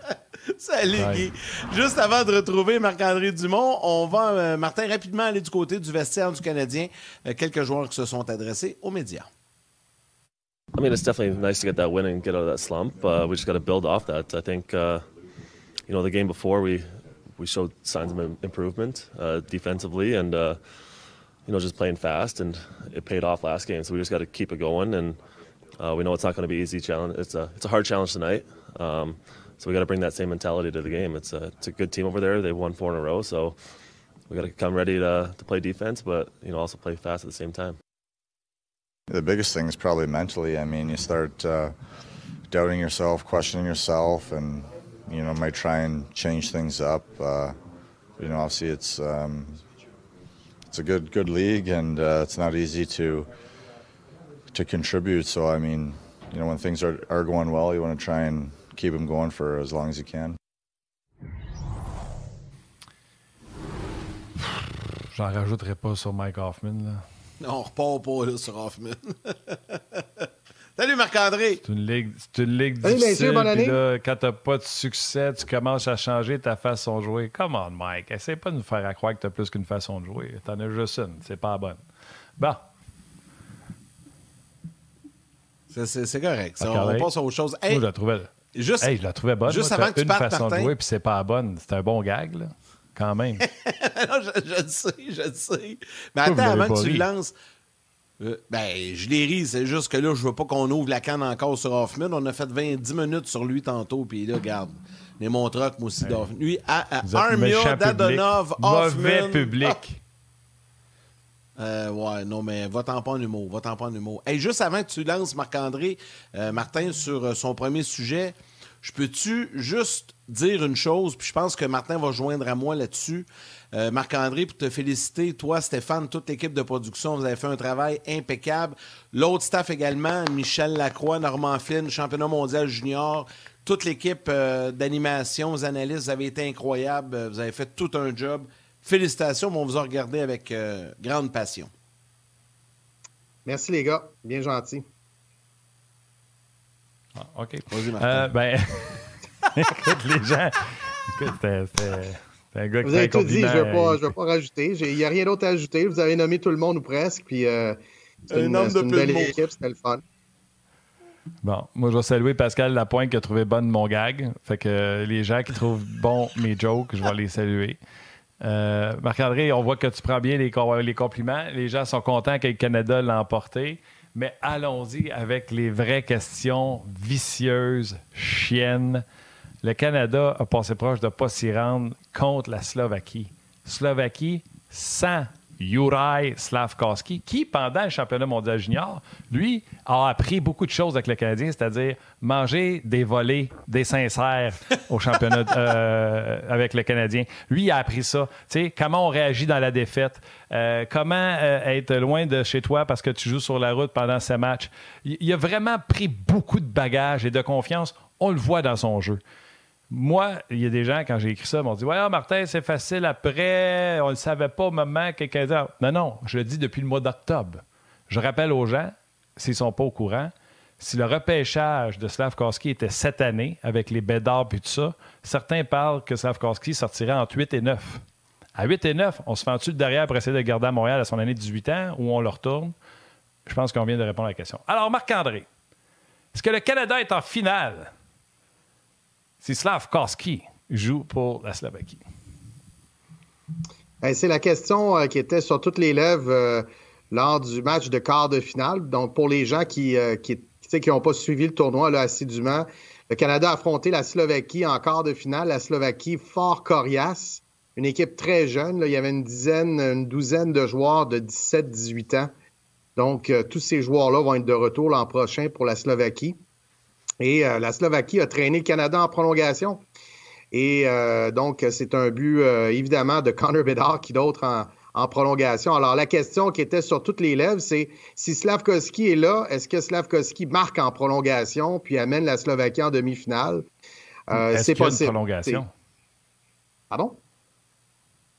Salut, Guy. Juste avant de retrouver Marc-André Dumont, on va, euh, Martin, rapidement aller du côté du vestiaire du Canadien. Euh, quelques joueurs qui se sont adressés aux médias. I mean, it's definitely nice to get that win and get out of that slump. Uh, we just got to build off that. I think, uh, you know, the game before we we showed signs of improvement uh, defensively and uh, you know just playing fast, and it paid off last game. So we just got to keep it going, and uh, we know it's not going to be easy challenge. It's a it's a hard challenge tonight. Um, so we got to bring that same mentality to the game. It's a it's a good team over there. They've won four in a row, so we got to come ready to to play defense, but you know also play fast at the same time. The biggest thing is probably mentally. I mean, you start uh, doubting yourself, questioning yourself, and you know, might try and change things up. Uh, you know, obviously it's um, it's a good good league, and uh, it's not easy to to contribute. So I mean, you know, when things are are going well, you want to try and keep them going for as long as you can. J'en rajouterai pas sur Mike Hoffman. Là. Non, on repart pas là, sur Hoffman. [LAUGHS] Salut Marc-André. C'est une ligue, c'est une ligue Salut, difficile. bonne année. Là, quand t'as pas de succès, tu commences à changer ta façon de jouer. Come on, Mike. Essaye pas de nous faire croire que t'as plus qu'une façon de jouer. T'en as juste une. C'est pas bonne. Bon. C'est, correct. on, passe à autre chose. Hey, moi, je la trouvais, juste, hey, je la trouvais bonne. Juste avant que tu une façon de jouer, puis c'est pas bonne. C'est un bon gag, là. Quand même. [LAUGHS] non, je, je, le sais, je le sais. Mais attends, avant que tu le lances, euh, ben, je les ris, c'est juste que là, je veux pas qu'on ouvre la canne encore sur Hoffman. On a fait 20, 10 minutes sur lui tantôt, puis là, regarde, les montrocs, moi aussi, d'Hoffman. Lui, à, Armia, Dadonov, Hoffman. Mauvais public. Ah. Euh, ouais, non, mais va-t'en pas en humour, va-t'en pas en humour. Et juste avant que tu lances Marc-André, euh, Martin, sur son premier sujet, je peux-tu juste dire une chose, puis je pense que Martin va joindre à moi là-dessus. Euh, Marc-André, pour te féliciter, toi, Stéphane, toute l'équipe de production, vous avez fait un travail impeccable. L'autre staff également, Michel Lacroix, Normand Flynn, championnat mondial junior, toute l'équipe euh, d'animation, aux analystes, vous avez été incroyables, vous avez fait tout un job. Félicitations, on vous a regardé avec euh, grande passion. Merci les gars, bien gentil. Ah, OK. Vas-y, ben, [LAUGHS] écoute, les gens, écoute, c'était vous avez tout dit, je ne vais, vais, pas rajouter. Il n'y a rien d'autre à ajouter. Vous avez nommé tout le monde ou presque. Puis, euh, c'est une, une belle équipe, c'était le fun. Bon, moi, je vais saluer Pascal Lapointe qui a trouvé bonne mon gag. Fait que les gens qui trouvent bon mes jokes, je vais les saluer. Euh, Marc-André, on voit que tu prends bien les, compliments. Les gens sont contents que le Canada l'ait emporté. Mais allons-y avec les vraies questions vicieuses, chiennes. le Canada a passé proche de ne pas s'y rendre contre la Slovaquie. Slovaquie sans Juraj Slavkovski, qui, pendant le championnat mondial junior, lui, a appris beaucoup de choses avec le Canadien, c'est-à-dire manger des volets, des sincères au championnat [LAUGHS] euh, avec le Canadien. Lui, il a appris ça. Tu sais, comment on réagit dans la défaite, euh, comment euh, être loin de chez toi parce que tu joues sur la route pendant ces matchs. Il, a vraiment pris beaucoup de bagages et de confiance. On le voit dans son jeu. Moi, il y a des gens, quand j'ai écrit ça, m'ont dit Ouais, ah, Martin, c'est facile après, on ne savait pas au moment quelqu'un dit. Non, non, je le dis depuis le mois d'octobre. Je rappelle aux gens, s'ils ne sont pas au courant, si le repêchage de Slavkowski était cette année, avec les bédards et tout ça, certains parlent que Slavkowski sortirait entre 8 et 9. À 8 et 9, on se fait en dessus derrière pour essayer de garder à Montréal à son année de 18 ans ou on le retourne? Je pense qu'on vient de répondre à la question. Alors, Marc-André, est-ce que le Canada est en finale? Si Slavkovski joue pour la Slovaquie? C'est la question euh, qui était sur toutes les lèvres euh, lors du match de quart de finale. Donc, pour les gens qui n'ont euh, qui, pas suivi le tournoi assidûment, le Canada a affronté la Slovaquie en quart de finale. La Slovaquie, fort coriace, une équipe très jeune. il y avait une dizaine, une douzaine de joueurs de 17-18 ans. Donc, tous ces joueurs-là vont être de retour l'an prochain pour la Slovaquie. Et euh, la Slovaquie a traîné le Canada en prolongation. Et euh, donc, c'est un but, euh, évidemment, de Connor Bedard qui d'autre en, prolongation. Alors, la question qui était sur toutes les lèvres, c'est si Slavkovski est là, est-ce que Slavkovski marque en prolongation puis amène la Slovaquie en demi-finale? c'est possible. Une prolongation? Pardon?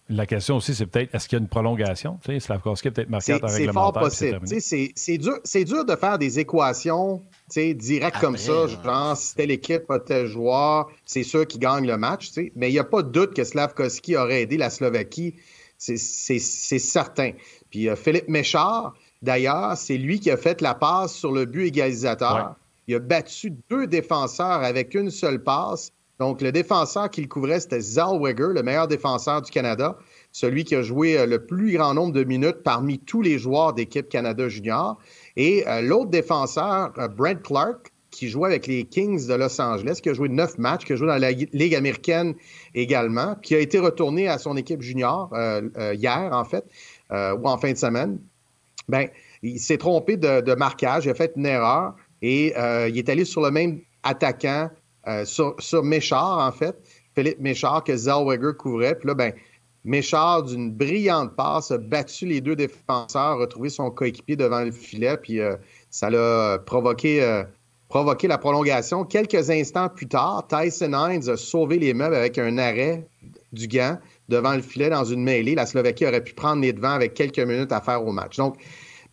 La question aussi, c'est peut-être est-ce qu'il y a une prolongation? Tu sais, Slavkovski peut-être marqué en réglementaire. C'est fort possible. C'est dur, dur de faire des équations directes comme ça. Genre, si telle équipe a tel joueur, c'est sûr qu'il gagne le match. Mais il n'y a pas de doute que Slavkovski aurait aidé la Slovaquie. C'est certain. Puis euh, Philippe Méchard, d'ailleurs, c'est lui qui a fait la passe sur le but égalisateur. Il a battu deux défenseurs avec une seule passe. Donc, le défenseur qui le couvrait, c'était Zellweger, le meilleur défenseur du Canada, celui qui a joué euh, le plus grand nombre de minutes parmi tous les joueurs d'équipe Canada Junior. Et euh, l'autre défenseur, euh, Brent Clark, qui jouait avec les Kings de Los Angeles, qui a joué neuf matchs, qui a joué dans la Ligue américaine également, qui a été retourné à son équipe junior hier, en fait, ou en fin de semaine. Ben, il s'est trompé de, de, marquage, il a fait une erreur et il est allé sur le même attaquant euh, sur, Méchard, en fait. Philippe Méchard, que Zellweger couvrait. Puis là, ben, Méchard, d'une brillante passe, a battu les deux défenseurs, retrouvé son coéquipier devant le filet, puis euh, ça l'a provoqué, euh, provoqué la prolongation. Quelques instants plus tard, Tyson Hines a sauvé les meubles avec un arrêt du gant devant le filet dans une mêlée. La Slovaquie aurait pu prendre les devants avec quelques minutes à faire au match. Donc,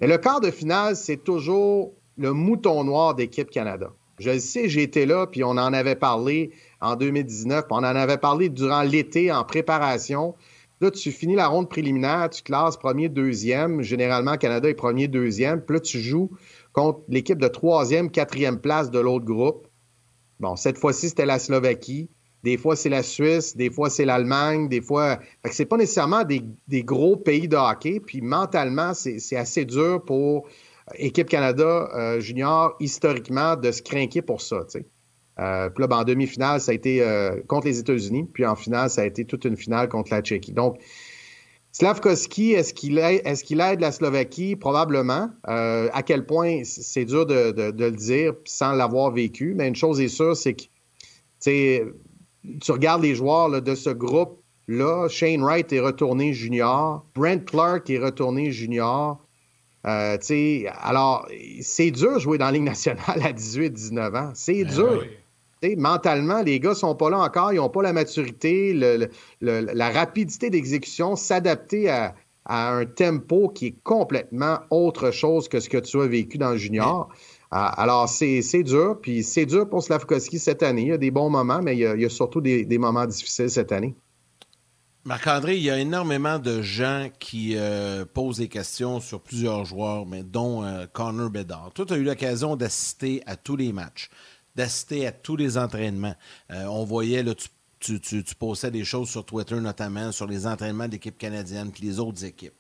mais le quart de finale, c'est toujours le mouton noir d'équipe Canada. Je le sais, été là, puis on en avait parlé en 2019, puis on en avait parlé durant l'été en préparation. Là, tu finis la ronde préliminaire, tu classes premier, deuxième. Généralement, Canada est premier, deuxième. Puis là, tu joues contre l'équipe de troisième, quatrième place de l'autre groupe. Bon, cette fois-ci, c'était la Slovaquie. Des fois, c'est la Suisse. Des fois, c'est l'Allemagne. Des fois. Fait que c'est pas nécessairement des, gros pays de hockey. Puis mentalement, c'est assez dur pour équipe Canada euh, junior, historiquement, de se craquer pour ça. Euh, puis là, ben, en demi-finale, ça a été euh, contre les États-Unis, puis en finale, ça a été toute une finale contre la Tchéquie. Donc, Slavkovski, est-ce qu'il aide, la Slovaquie? Probablement. à quel point, c'est dur de, le dire sans l'avoir vécu, mais une chose est sûre, c'est que tu regardes les joueurs de ce groupe-là. Shane Wright est retourné junior. Brent Clark est retourné junior. Euh, alors, c'est dur de jouer dans la Ligue nationale à 18-19 ans. C'est ben dur. Mentalement, les gars sont pas là encore, ils n'ont pas la maturité, la rapidité d'exécution, s'adapter à, un tempo qui est complètement autre chose que ce que tu as vécu dans le junior. Ah, alors, c'est dur, puis c'est dur pour Slavkovski cette année. Il y a des bons moments, mais il y a, surtout des moments difficiles cette année. Marc-André, il y a énormément de gens qui euh, posent des questions sur plusieurs joueurs, mais dont euh, Connor Bedard. Toi, tu as eu l'occasion d'assister à tous les matchs, d'assister à tous les entraînements. Euh, on voyait, là, tu, tu, postais des choses sur Twitter, notamment sur les entraînements d'équipes canadiennes et les autres équipes.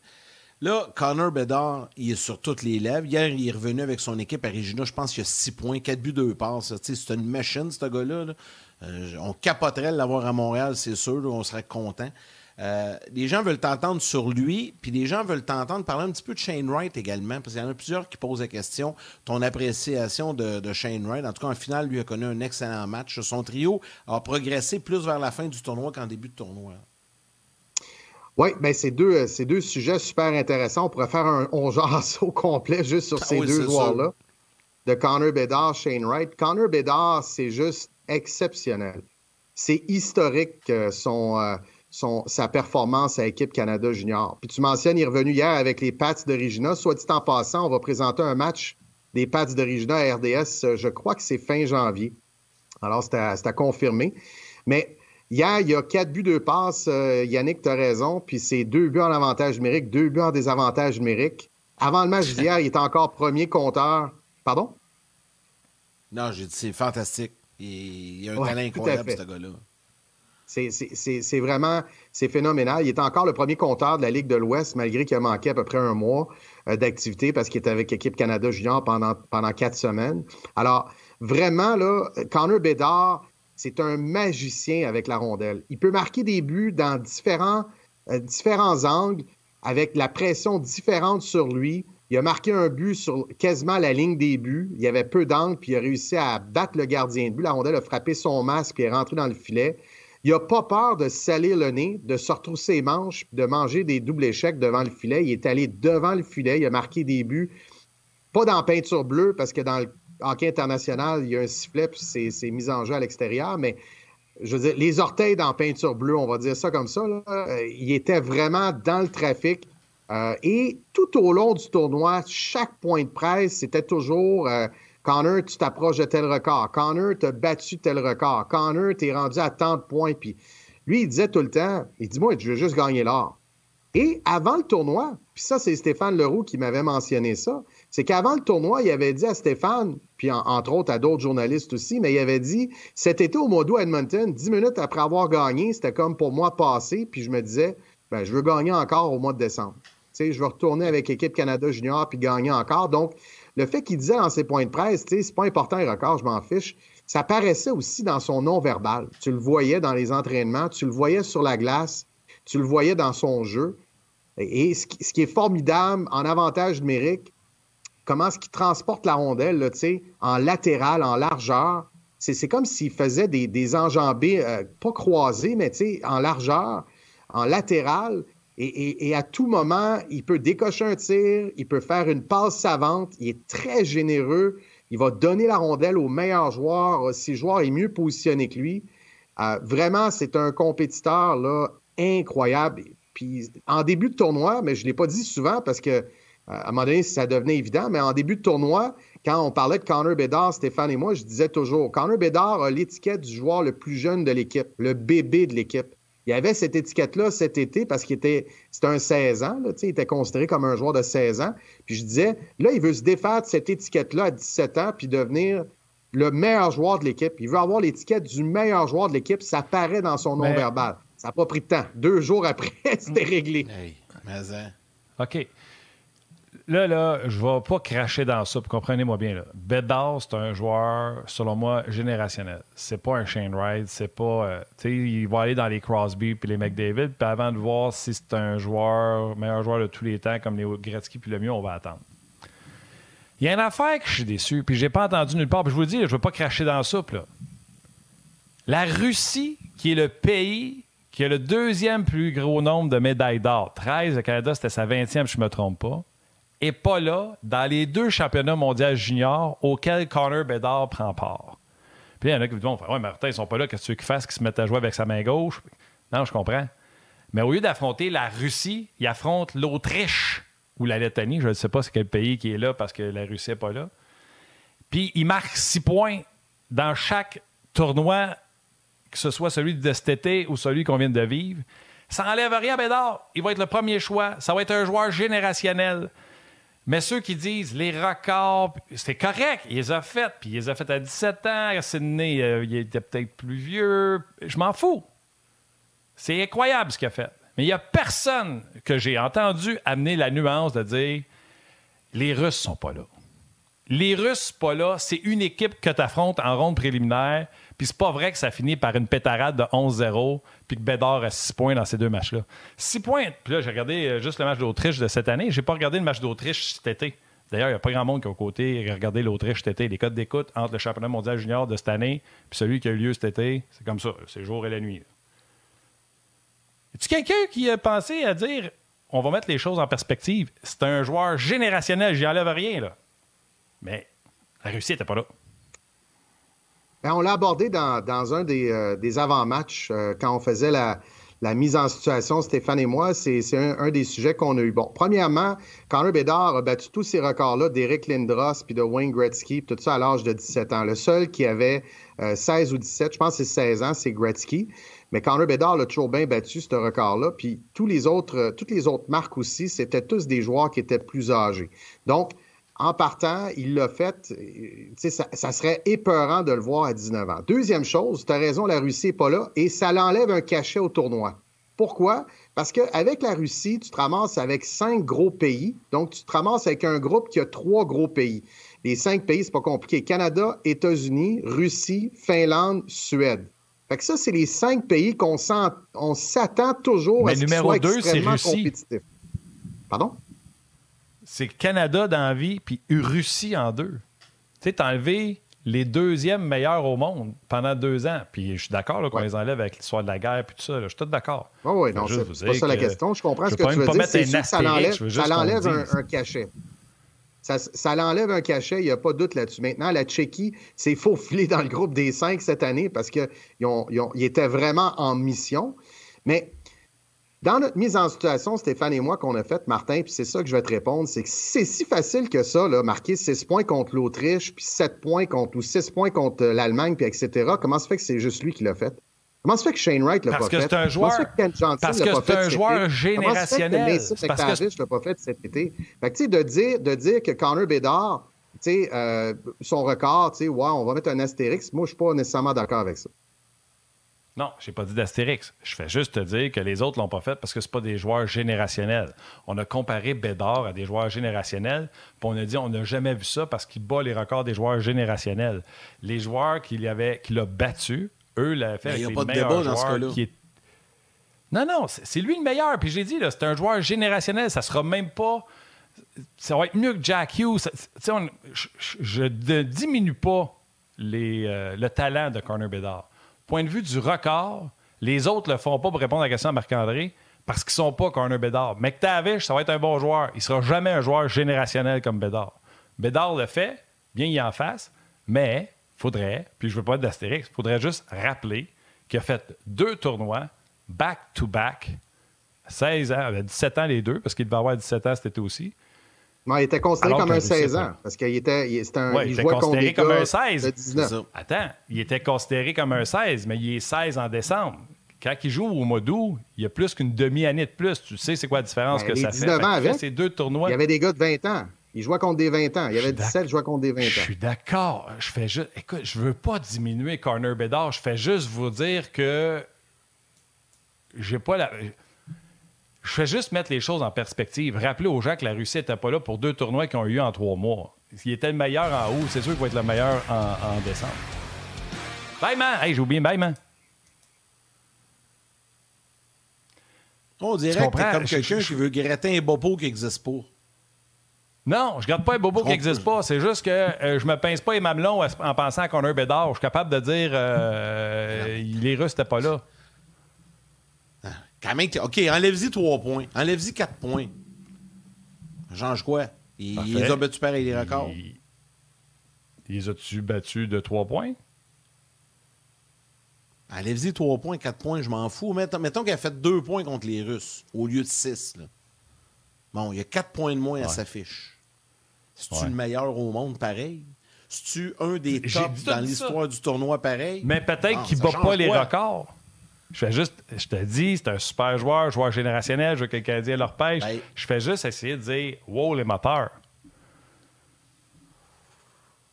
Là, Connor Bedard, il est sur toutes les lèvres. Hier, il est revenu avec son équipe à Regina. Je pense qu'il y a 6 points, 4 buts, 2 passes. C'est une machine, ce gars-là. Euh, on capoterait de l'avoir à Montréal, c'est sûr. on serait content. Euh, les gens veulent t'entendre sur lui, puis les gens veulent t'entendre parler un petit peu de Shane Wright également, parce qu'il y en a plusieurs qui posent la question, ton appréciation de, Shane Wright. En tout cas, en finale, lui a connu un excellent match. Son trio a progressé plus vers la fin du tournoi qu'en début de tournoi. Oui, bien, c'est deux, deux sujets super intéressants. On pourrait faire un on au complet juste sur ah ces deux joueurs-là. De Connor Bedard, Shane Wright. Connor Bedard, c'est juste exceptionnel. C'est historique euh, sa performance à Équipe Canada Junior. Puis tu mentionnes, il est revenu hier avec les Pats de Regina. Soit dit en passant, on va présenter un match des Pats de Regina à RDS, euh, je crois que c'est fin janvier. Alors, c'est à, confirmer. Mais hier, il y a quatre buts, deux passes. Euh, Yannick, tu as raison. Puis c'est deux buts en avantage numérique, deux buts en désavantage numérique. Avant le match d'hier, il était encore premier compteur. Pardon? Non, j'ai dit c'est fantastique. Il, y a un talent incroyable, ce gars-là. C'est vraiment c'est phénoménal. Il est encore le premier compteur de la Ligue de l'Ouest, malgré qu'il a manqué à peu près un mois euh, d'activité parce qu'il était avec l'équipe Canada Junior pendant, pendant quatre semaines. Alors, vraiment, là, Connor Bedard, c'est un magicien avec la rondelle. Il peut marquer des buts dans différents, euh, différents angles, avec la pression différente sur lui. Il a marqué un but sur quasiment la ligne des buts. Il y avait peu d'angles, puis il a réussi à battre le gardien de but. La rondelle a frappé son masque et est rentré dans le filet. Il n'a pas peur de salir le nez, de se retrousser les manches, de manger des doubles échecs devant le filet. Il est allé devant le filet, il a marqué des buts. Pas dans peinture bleue, parce que dans le hockey international, il y a un sifflet, puis c'est mis en jeu à l'extérieur, mais je veux dire, les orteils dans peinture bleue, on va dire ça comme ça, euh, il était vraiment dans le trafic. Euh, et tout au long du tournoi, chaque point de presse, c'était toujours euh, Connor, tu t'approches de tel record. Connor, tu as battu tel record. Connor, tu es rendu à tant de points. Puis lui, il disait tout le temps, il dit, moi, je veux juste gagner l'or. Et avant le tournoi, puis ça, c'est Stéphane Leroux qui m'avait mentionné ça, c'est qu'avant le tournoi, il avait dit à Stéphane, puis entre autres à d'autres journalistes aussi, mais il avait dit, cet été au à Edmonton, dix minutes après avoir gagné, c'était comme pour moi passé, puis je me disais, ben, je veux gagner encore au mois de décembre. Je veux retourner avec l'équipe Canada Junior puis gagner encore. Donc, le fait qu'il disait dans ses points de presse, c'est pas important les records, je m'en fiche, ça paraissait aussi dans son non-verbal. Tu le voyais dans les entraînements, tu le voyais sur la glace, tu le voyais dans son jeu. Et ce qui, est formidable en avantage numérique, comment est-ce qu'il transporte la rondelle en latéral, en largeur. C'est comme s'il faisait des, enjambées, euh, pas croisées, mais en largeur, en latéral. Et, à tout moment, il peut décocher un tir, il peut faire une passe savante, il est très généreux, il va donner la rondelle au meilleur joueur, si le joueur est mieux positionné que lui. Euh, vraiment, c'est un compétiteur incroyable. Puis en début de tournoi, mais je ne l'ai pas dit souvent parce que euh, à un moment donné, ça devenait évident, mais en début de tournoi, quand on parlait de Connor Bedard, Stéphane et moi, je disais toujours, Connor Bedard a l'étiquette du joueur le plus jeune de l'équipe, le bébé de l'équipe. Il y avait cette étiquette-là cet été parce qu'il était, c'était un 16 ans, là, il était considéré comme un joueur de 16 ans. Puis je disais, là, il veut se défaire de cette étiquette-là à 17 ans puis devenir le meilleur joueur de l'équipe. Il veut avoir l'étiquette du meilleur joueur de l'équipe. Ça paraît dans son nom verbal. Ça n'a pas pris de temps. Deux jours après, [LAUGHS] c'était réglé. Hey, mais hein. OK là, là, je ne vais pas cracher dans ça, comprenez-moi bien. Là. Bedard, c'est un joueur, selon moi, générationnel. C'est pas un Shane Wright, c'est pas. Euh, tu sais, il va aller dans les Crosby puis les McDavid, puis avant de voir si c'est un joueur, meilleur joueur de tous les temps, comme les Gretzky puis le mieux, on va attendre. Il y a une affaire que je suis déçu, puis j'ai pas entendu nulle part, puis je vous le dis, je ne veux pas cracher dans la soupe, là. La Russie, qui est le pays qui a le deuxième plus gros nombre de médailles d'or, 13, le Canada, c'était sa 20e, je me trompe pas n'est pas là dans les deux championnats mondiaux juniors auxquels Connor Bedard prend part. Puis il y en a qui disent Ouais, Martin, ils sont pas là, qu'est-ce que tu veux qu'ils fassent qu'ils se mettent à jouer avec sa main gauche? Non, je comprends. Mais au lieu d'affronter la Russie, il affronte l'Autriche ou la Lettonie, je ne sais pas c'est quel pays qui est là parce que la Russie n'est pas là. Puis il marque six points dans chaque tournoi, que ce soit celui de cet été ou celui qu'on vient de vivre. Ça n'enlève rien à Bédard. Il va être le premier choix. Ça va être un joueur générationnel. Mais ceux qui disent les records, c'est correct, il les a fait, puis il les a fait à 17 ans, Sidney, euh, il était peut-être plus vieux. Je m'en fous. C'est incroyable ce qu'il a fait. Mais il n'y a personne que j'ai entendu amener la nuance de dire les Russes sont pas là. Les Russes pas là, c'est une équipe que tu affrontes en ronde préliminaire, puis c'est pas vrai que ça finit par une pétarade de 11-0, puis que Bédard a 6 points dans ces deux matchs-là. 6 points, puis là, j'ai regardé euh, juste le match d'Autriche de cette année. J'ai pas regardé le match d'Autriche cet été. D'ailleurs, il n'y a pas grand monde qui a au côté regardé l'Autriche cet été. Les codes d'écoute entre le championnat mondial junior de cette année puis celui qui a eu lieu cet été, c'est comme ça. C'est jour et la nuit. A quelqu'un qui a pensé à dire on va mettre les choses en perspective? C'est un joueur générationnel, j'y enlève rien, là. Mais la Russie n'était pas là. Ben, on l'a abordé dans, un des, euh, avant-matchs euh, quand on faisait la, la mise en situation, Stéphane et moi, c'est un, des sujets qu'on a eu. Bon, premièrement, Connor Bedard a battu tous ces records-là d'Eric Lindros puis de Wayne Gretzky, tout ça à l'âge de 17 ans. Le seul qui avait 16 euh, ou 17, je pense c'est 16 ans, c'est Gretzky. Mais Connor Bedard a toujours bien battu ce record-là. Puis tous les autres, euh, toutes les autres marques aussi, c'était tous des joueurs qui étaient plus âgés. Donc, en partant, il l'a fait. Euh, ça, ça serait épeurant de le voir à 19 ans. Deuxième chose, tu as raison, la Russie n'est pas là et ça l'enlève un cachet au tournoi. Pourquoi? Parce qu'avec la Russie, tu te ramasses avec cinq gros pays. Donc, tu te ramasses avec un groupe qui a trois gros pays. Les cinq pays, c'est pas compliqué. Canada, États-Unis, Russie, Finlande, Suède. Fait que ça, c'est les cinq pays qu'on s'attend toujours à ce numéro soient deux, c'est Russie. Pardon? C'est Canada dans la vie, puis Russie en deux. Tu sais, t'as enlevé les deuxièmes meilleurs au monde pendant deux ans. Puis je suis d'accord qu'on les enlève avec l'histoire de la guerre puis tout ça. Je suis tout d'accord. Oui, oui, non, c'est pas ça la question. Je comprends ce que tu veux dire. C'est ça l'enlève un, cachet. Ça, ça l'enlève un cachet, il n'y a pas de doute là-dessus. Maintenant, la Tchéquie s'est faufilée dans le groupe des cinq cette année parce qu'ils ils étaient vraiment en mission. Mais dans notre mise en situation, Stéphane et moi, qu'on a faite, Martin, puis c'est ça que je vais te répondre, c'est que c'est si facile que ça, là, marquer 6 points contre l'Autriche, puis 7 points contre, ou 6 points contre l'Allemagne, puis etc., comment se fait que c'est juste lui qui l'a fait? Comment se fait que Shane Wright l'a pas fait? Parce que c'est un joueur, parce que c'est un joueur générationnel. Fait que l'a pas fait cet été? Fait que, tu sais, de dire, de dire que Connor sais, euh, son record, tu sais, ouais, on va mettre un astérix, moi, je suis pas nécessairement d'accord avec ça. Non, je n'ai pas dit d'Astérix. Je fais juste te dire que les autres ne l'ont pas fait parce que ce pas des joueurs générationnels. On a comparé Bédard à des joueurs générationnels, puis on a dit on n'a jamais vu ça parce qu'il bat les records des joueurs générationnels. Les joueurs qu'il avait, qu'il a battus, eux l'avaient fait avec les meilleurs joueurs dans ce qui Non, non, c'est lui le meilleur. Puis j'ai dit, c'est un joueur générationnel. Ça sera même pas. Ça va être mieux que Jack Hughes. je ne diminue pas les, euh, le talent de Corner Bédard point de vue du record, les autres le font pas pour répondre à la question de Marc-André parce qu'ils sont pas Corner Bédard. McTavish, ça va être un bon joueur. Il sera jamais un joueur générationnel comme Bédard. Bédard le fait, bien il en face, mais faudrait, puis je veux pas être d'astérix, faudrait juste rappeler qu'il a fait deux tournois back-to-back, 16 ans, 17 ans les deux, parce qu'il devait avoir 17 ans cet été aussi. Non, il était considéré comme un 16 ans. Parce qu'il était, il, un, il, était considéré comme un 16. Attends, il était considéré comme un 16, mais il est 16 en décembre. Quand il joue au mois d'août, il y a plus qu'une demi-année de plus. Tu sais, c'est quoi la différence ben, que ça 19 fait? Ans avec, ces deux tournois. Il y avait des gars de 20 ans. Il jouait contre des 20 ans. Il y avait 17, il jouait contre des 20 ans. Je suis d'accord. Je fais juste. Écoute, je veux pas diminuer Corner Bédard. Je fais juste vous dire que j'ai pas la. Je fais juste mettre les choses en perspective. Rappelez aux gens que la Russie n'était pas là pour deux tournois qu'ils ont eu en trois mois. S'il était le meilleur en août, c'est sûr qu'il va être le meilleur en, décembre. Bye, man! Hey, j'ai oublié bye, man! On dirait que comme quelqu'un qui veut gratter un bobo qui n'existe pas. Non, je garde pas un bobo qui n'existe pas. C'est juste que euh, je me pince pas les mamelons en pensant qu'on a un bédard. Je suis capable de dire euh, les Russes n'étaient pas là. OK, enlève-y trois points. Enlève-y quatre points. Change quoi? Il, les a battus pareil, les records. Il, les as-tu battus de trois points? Enlève-y trois points, quatre points, je m'en fous. Mettons, mettons qu'elle a fait deux points contre les Russes au lieu de six. Bon, il y a quatre points de moins à sa fiche. C'est-tu le meilleur au monde pareil? C'est-tu un des tops dans l'histoire du tournoi pareil? Mais peut-être qu'il ne bat pas les records. Je fais juste, je te dis, c'est un super joueur, joueur générationnel, je veux que le Canadien leur pêche. Je fais juste essayer de dire, wow, les moteurs.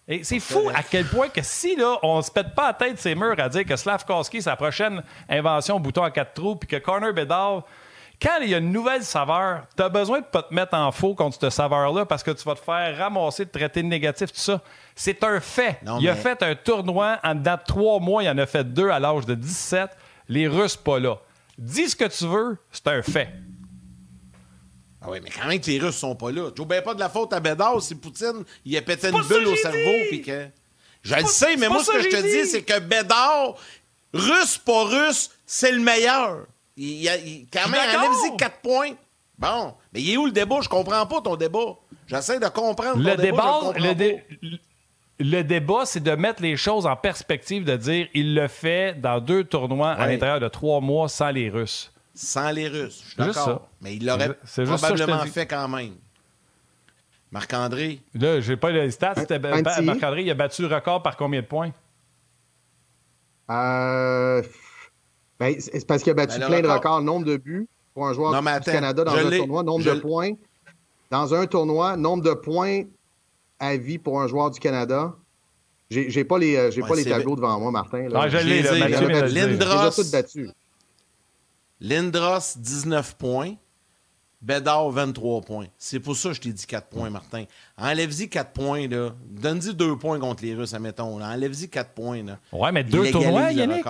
Et c'est fou à quel point que si là, on ne se pète pas la tête ces murs à dire que Slavkowski, sa prochaine invention bouton à quatre trous, puis que Corner Bedard, quand il y a une nouvelle saveur, tu as besoin de pas te mettre en faux contre cette saveur-là parce que tu vas te faire ramasser, de traiter de négatif, tout ça. C'est un fait. il a fait un tournoi en date de trois mois, il en a fait deux à l'âge de 17. Les Russes, pas là. Dis ce que tu veux, c'est un fait. Ah oui, mais quand même que les Russes sont pas là. Tu bien pas de la faute à Bédard si Poutine, il a pété une bulle au cerveau. Puis que... Je le sais, mais moi, ce que je te dis, c'est que Bédard, russe pas russe, c'est le meilleur. Il, il, quand même, enlève-y 4 points. Bon, mais il est où le débat? Je comprends pas ton débat. J'essaie de comprendre le ton débat. le, le débat, c'est de mettre les choses en perspective, de dire il le fait dans deux tournois à l'intérieur de trois mois sans les Russes. Sans les Russes, je suis d'accord. Mais il l'aurait probablement fait quand même. Marc-André? Là, j'ai pas les stats. Marc-André, il a battu le record par combien de points? Euh, ben, c'est parce qu'il a battu ben, plein de records. Nombre de buts pour un joueur du Canada dans un tournoi, nombre de points. Dans un tournoi, nombre de points à vie pour un joueur du Canada. J'ai pas les, euh, j'ai pas les tableaux devant moi, Martin. Ah, je l'ai, Lindros, Lindros, 19 points. Bédard, 23 points. C'est pour ça que je t'ai dit 4 points, Martin. Enlève-y 4 points, là. Donne-y 2 points contre les Russes, admettons. Enlève-y 4 points, là. Ouais, mais deux tournois, Yannick.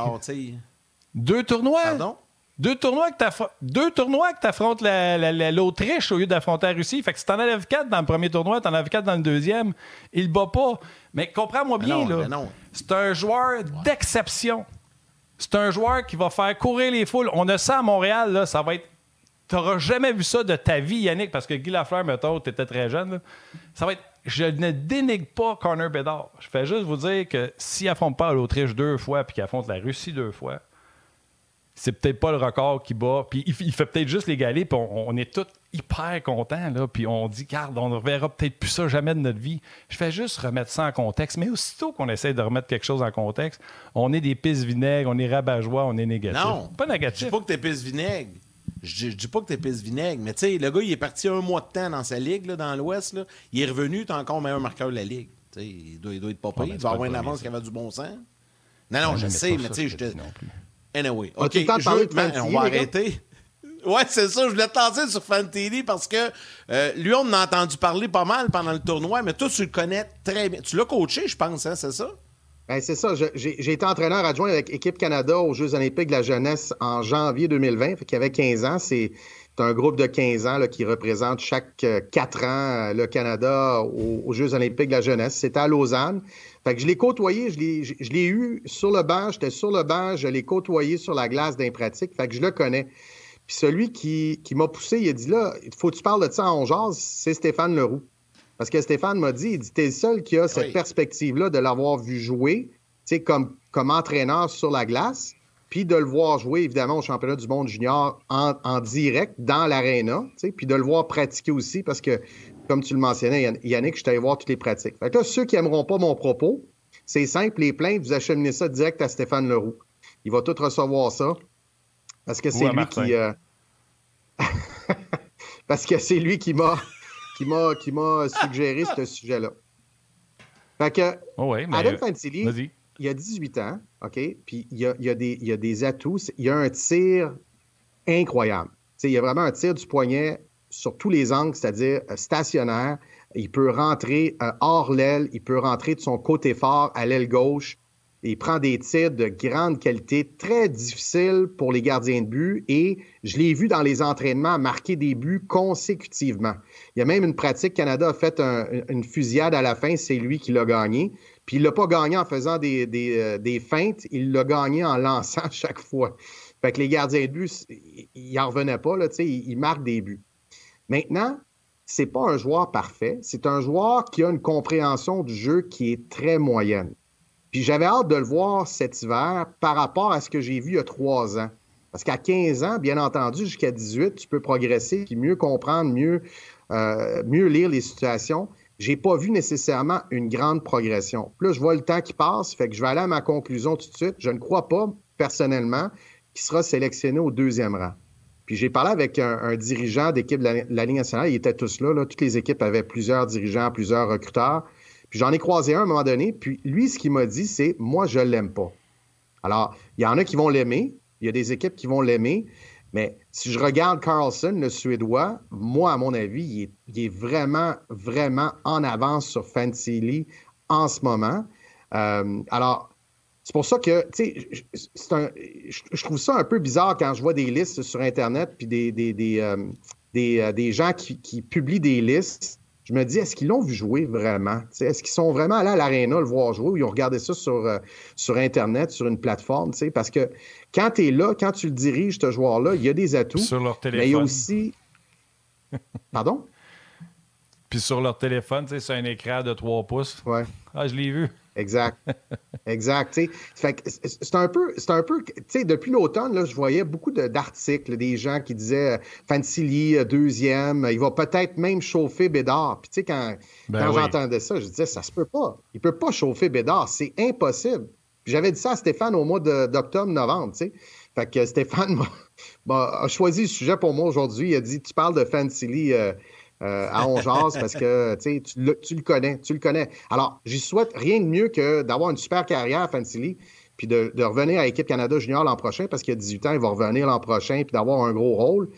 deux tournois? Pardon? Deux tournois que tu affrontes l'Autriche au lieu d'affronter la Russie. Fait que si t'en enlèves quatre dans le premier tournoi, t'en enlèves quatre dans le deuxième, il bat pas. Mais comprends-moi bien, là. C'est un joueur d'exception. C'est un joueur qui va faire courir les foules. On a ça à Montréal, là, ça va être. T'auras jamais vu ça de ta vie, Yannick, parce que Guy Lafleur, mettons, t'étais très jeune. Ça va être. Je ne dénigre pas Connor Bedard. Je fais juste vous dire que s'il affronte pas l'Autriche deux fois puis qu'il affronte la Russie deux fois, c'est peut-être pas le record qui bat. Puis il, fait peut-être juste l'égaler, puis on, est tous hyper contents, là. Puis on dit, garde, on ne reverra peut-être plus ça jamais de notre vie. Je fais juste remettre ça en contexte. Mais aussitôt qu'on essaie de remettre quelque chose en contexte, on est des pistes vinaigres, on est rabat on est négatif. Non, pas négatif. Je dis pas que t'es pisse vinaigre. Je, dis pas que t'es pisse vinaigre, mais tu sais, le gars, il est parti un mois de temps dans sa ligue, là, dans l'Ouest. Il est revenu, t'es encore meilleur marqueur de la ligue. il, doit, il doit être pas pire. il doit avoir une avance qui avait du bon sens. Non, non, je sais, mais tu sais, je te. Anyway, OK, je on va arrêter. [LAUGHS] Ouais, c'est ça. Je voulais te lancer sur Fantilli parce que euh, lui, on en a entendu parler pas mal pendant le tournoi, mais toi, tu le connais très bien. Tu l'as coaché, je pense, hein, c'est ça? Ben, c'est ça. J'ai été entraîneur adjoint avec Équipe Canada aux Jeux olympiques de la jeunesse en janvier 2020. Fait qu'il avait 15 ans. C'est un groupe de 15 ans là, qui représente chaque 4 euh, ans euh, le Canada aux, aux Jeux olympiques de la jeunesse. C'était à Lausanne. Fait que je l'ai côtoyé, je l'ai eu sur le banc, j'étais sur le banc, je l'ai côtoyé sur la glace d'impratique, fait que je le connais. Puis celui qui, qui m'a poussé, il a dit là, il faut que tu parles de ça en jazz, c'est Stéphane Leroux. Parce que Stéphane m'a dit, il dit, t'es le seul qui a cette perspective-là de l'avoir vu jouer, tu sais, comme, comme entraîneur sur la glace, puis de le voir jouer, évidemment, au championnat du monde junior en, en direct, dans l'aréna, tu sais, puis de le voir pratiquer aussi, parce que comme tu le mentionnais, Yannick, je t'allais voir toutes les pratiques. Fait que ceux qui n'aimeront pas mon propos, c'est simple, les plaintes, vous acheminez ça direct à Stéphane Leroux. Il va tout recevoir ça. Parce que c'est lui qui. Euh, [LAUGHS] parce que c'est lui qui m'a qui m'a qui m'a suggéré ce sujet-là. Fait que oh Adam Fantilli, il a 18 ans, OK? Puis il y a, il a, des, il y a des atouts. Il y a un tir incroyable. il y a vraiment un tir du poignet sur tous les angles, c'est-à-dire euh, stationnaire. Il peut rentrer euh, hors l'aile, il peut rentrer de son côté fort à l'aile gauche. Il prend des tirs de grande qualité, très difficiles pour les gardiens de but et je l'ai vu dans les entraînements marquer des buts consécutivement. Il y a même une pratique, Canada a fait une fusillade à la fin, c'est lui qui l'a gagné. Puis il l'a pas gagné en faisant des, euh, feintes, il l'a gagné en lançant [LAUGHS] chaque fois. Fait que les gardiens de but, ils n'en revenaient pas, là, ils, ils marquent des buts. Maintenant, c'est pas un joueur parfait. C'est un joueur qui a une compréhension du jeu qui est très moyenne. Puis j'avais hâte de le voir cet hiver par rapport à ce que j'ai vu il y a trois ans. Parce qu'à 15 ans, bien entendu, jusqu'à 18, tu peux progresser, puis mieux comprendre, mieux, euh, mieux lire les situations. J'ai pas vu nécessairement une grande progression. Puis là, je vois le temps qui passe, fait que je vais aller à ma conclusion tout de suite. Je ne crois pas, personnellement, qu'il sera sélectionné au deuxième rang. Puis j'ai parlé avec un, dirigeant d'équipe de la, Ligue nationale. Ils étaient tous là, Toutes les équipes avaient plusieurs dirigeants, plusieurs recruteurs. Puis j'en ai croisé un à un moment donné. Puis lui, ce qu'il m'a dit, c'est Moi, je l'aime pas. Alors, il y en a qui vont l'aimer. Il y a des équipes qui vont l'aimer. Mais si je regarde Carlson, le Suédois, moi, à mon avis, il est, vraiment, vraiment en avance sur Fancy Lee en ce moment. Euh, alors, c'est pour ça que, tu sais, je trouve ça un peu bizarre quand je vois des listes sur Internet puis des, des, des, euh, euh, des, gens qui, qui, publient des listes. Je me dis, est-ce qu'ils l'ont vu jouer vraiment? Est-ce qu'ils sont vraiment allés à l'aréna le voir jouer ou ils ont regardé ça sur, sur Internet, sur une plateforme? Parce que quand tu es là, quand tu le diriges, ce joueur-là, il y a des atouts. Sur leur téléphone. Mais il y a aussi. [LAUGHS] Pardon? Puis sur leur téléphone, c'est un écran de 3 pouces. Ouais. Ah, je l'ai vu. Exact. exact. C'est un peu, c'est un peu, depuis l'automne, je voyais beaucoup d'articles, des gens qui disaient Fancy Lee, euh, deuxième, il va peut-être même chauffer Bédard. Puis, tu sais, quand, ben quand j'entendais ça, je disais, ça se peut pas. Il peut pas chauffer Bédard, c'est impossible. J'avais dit ça à Stéphane au mois d'octobre-novembre, tu sais. Fait que Stéphane a choisi le sujet pour moi aujourd'hui. Il a dit Tu parles de Fancy Lee euh, euh, à Ongeaz parce que tu, le, connais. Tu le connais. Alors, j'y souhaite rien de mieux que d'avoir une super carrière à Fancy Lee puis de, revenir à l'équipe Canada Junior l'an prochain parce qu'il a 18 ans, il va revenir l'an prochain puis d'avoir un gros rôle.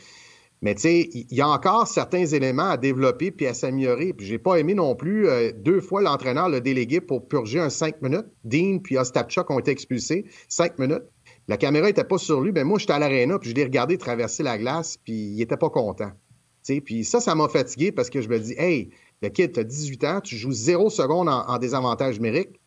Mais tu sais, il y a encore certains éléments à développer puis à s'améliorer. Puis j'ai pas aimé non plus euh, deux fois l'entraîneur le délégué pour purger un cinq minutes. Dean puis Ostapchuk ont été expulsés cinq minutes. La caméra était pas sur lui, mais moi j'étais à l'aréna puis je l'ai regardé traverser la glace puis il était pas content. Puis ça, ça m'a fatigué parce que je me dis, hey, le kid, tu as 18 ans, tu joues zéro seconde en, désavantage numérique.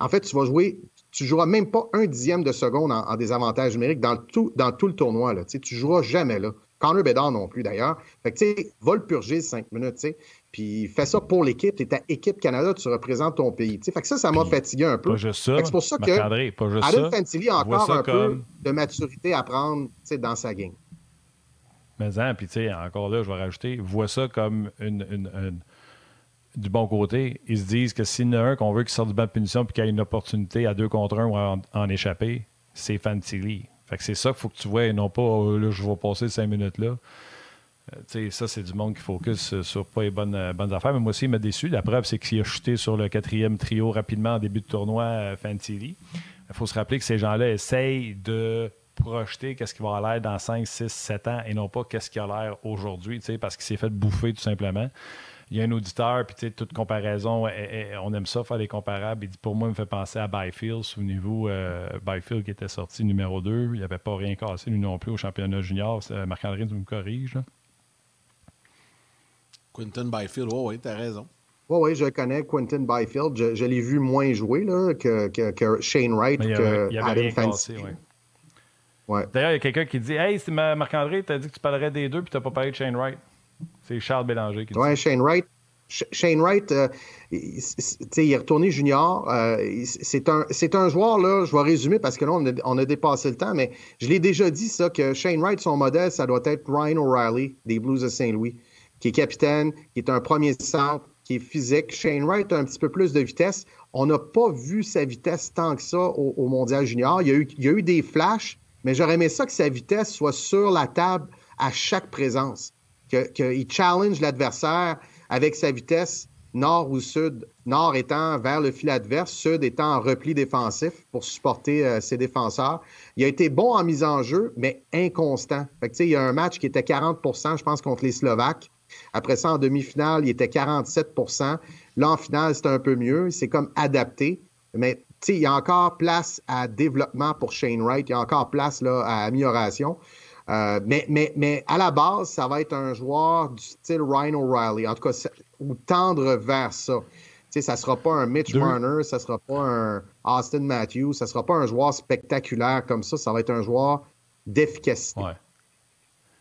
En fait, tu vas jouer, tu joueras même pas un dixième de seconde en, désavantage numérique dans tout, dans tout le tournoi. Là. Tu joueras jamais là. Connor Bedard non plus, d'ailleurs. Fait que, tu sais, va le purger cinq minutes, tu sais. Puis fais ça pour l'équipe. Tu es ta équipe Canada, tu représentes ton pays. sais. Fait que ça, ça m'a fatigué un peu. Pas juste ça. C'est pour ça que Adam Fantilli a encore un peu de maturité à prendre dans sa game. Mais hein, puis tu sais, encore là, je vais rajouter, vois ça comme une, du bon côté. Ils se disent que s'il y en a un qu'on veut qu'il sorte du banc de punition puis qu'il y ait une opportunité à deux contre un ou en, en échapper, c'est Fantilli. Fait que c'est ça qu'il faut que tu vois et non pas oh, là, je vais passer cinq minutes là. Euh, ça, c'est du monde qui focus sur pas les bonnes, euh, bonnes affaires. Mais moi aussi, il m'a déçu. La preuve, c'est qu'il a chuté sur le quatrième trio rapidement en début de tournoi euh, Fantilly. Il faut se rappeler que ces gens-là essayent de projeter qu'est-ce qui va l'air dans 5, 6, 7 ans et non pas qu'est-ce qui a l'air aujourd'hui, parce qu'il s'est fait bouffer tout simplement il y a un auditeur, puis tu sais, toute comparaison, on aime ça faire des comparables. Il dit pour moi, il me fait penser à Byfield. Souvenez-vous, euh, Byfield qui était sorti numéro 2, il n'avait pas rien cassé lui non plus au championnat junior. Marc-André, tu me corriges. Quentin Byfield, oui, oui, tu as raison. Oui, oui, je connais Quentin Byfield. Je, l'ai vu moins jouer là, que, Shane Wright ou que Adam Fancy. Ouais. D'ailleurs, il y a quelqu'un qui dit Hey, c'est Marc-André, tu as dit que tu parlerais des deux, puis tu n'as pas parlé de Shane Wright. C'est Charles Bélanger qui dit Oui, Shane Wright. Shane Wright, euh, il, est retourné junior. Euh, c'est un, un, joueur, là, je vais résumer parce que là, on a, dépassé le temps, mais je l'ai déjà dit, ça, que Shane Wright, son modèle, ça doit être Ryan O'Reilly des Blues de Saint-Louis, qui est capitaine, qui est un premier centre, qui est physique. Shane Wright a un petit peu plus de vitesse. On n'a pas vu sa vitesse tant que ça au, Mondial junior. Il y, a eu, il y a eu des flashs, mais j'aurais aimé ça que sa vitesse soit sur la table à chaque présence qu'il challenge l'adversaire avec sa vitesse nord ou sud, nord étant vers le fil adverse, sud étant en repli défensif pour supporter euh, ses défenseurs. Il a été bon en mise en jeu, mais inconstant. il y a un match qui était 40% je pense, contre les Slovaques. Après ça, en demi-finale, il était 47% Là, en finale, c'était un peu mieux. C'est comme adapté. Mais il y a encore place à développement pour Shane Wright. Il y a encore place là, à amélioration. Euh, mais, mais, mais à la base, ça va être un joueur du style Ryan O'Reilly, en tout cas, ou tendre vers ça. sais, ça ne sera pas un Mitch Marner, ça ne sera pas un Austin Matthews, ça ne sera pas un joueur spectaculaire comme ça, ça va être un joueur d'efficacité.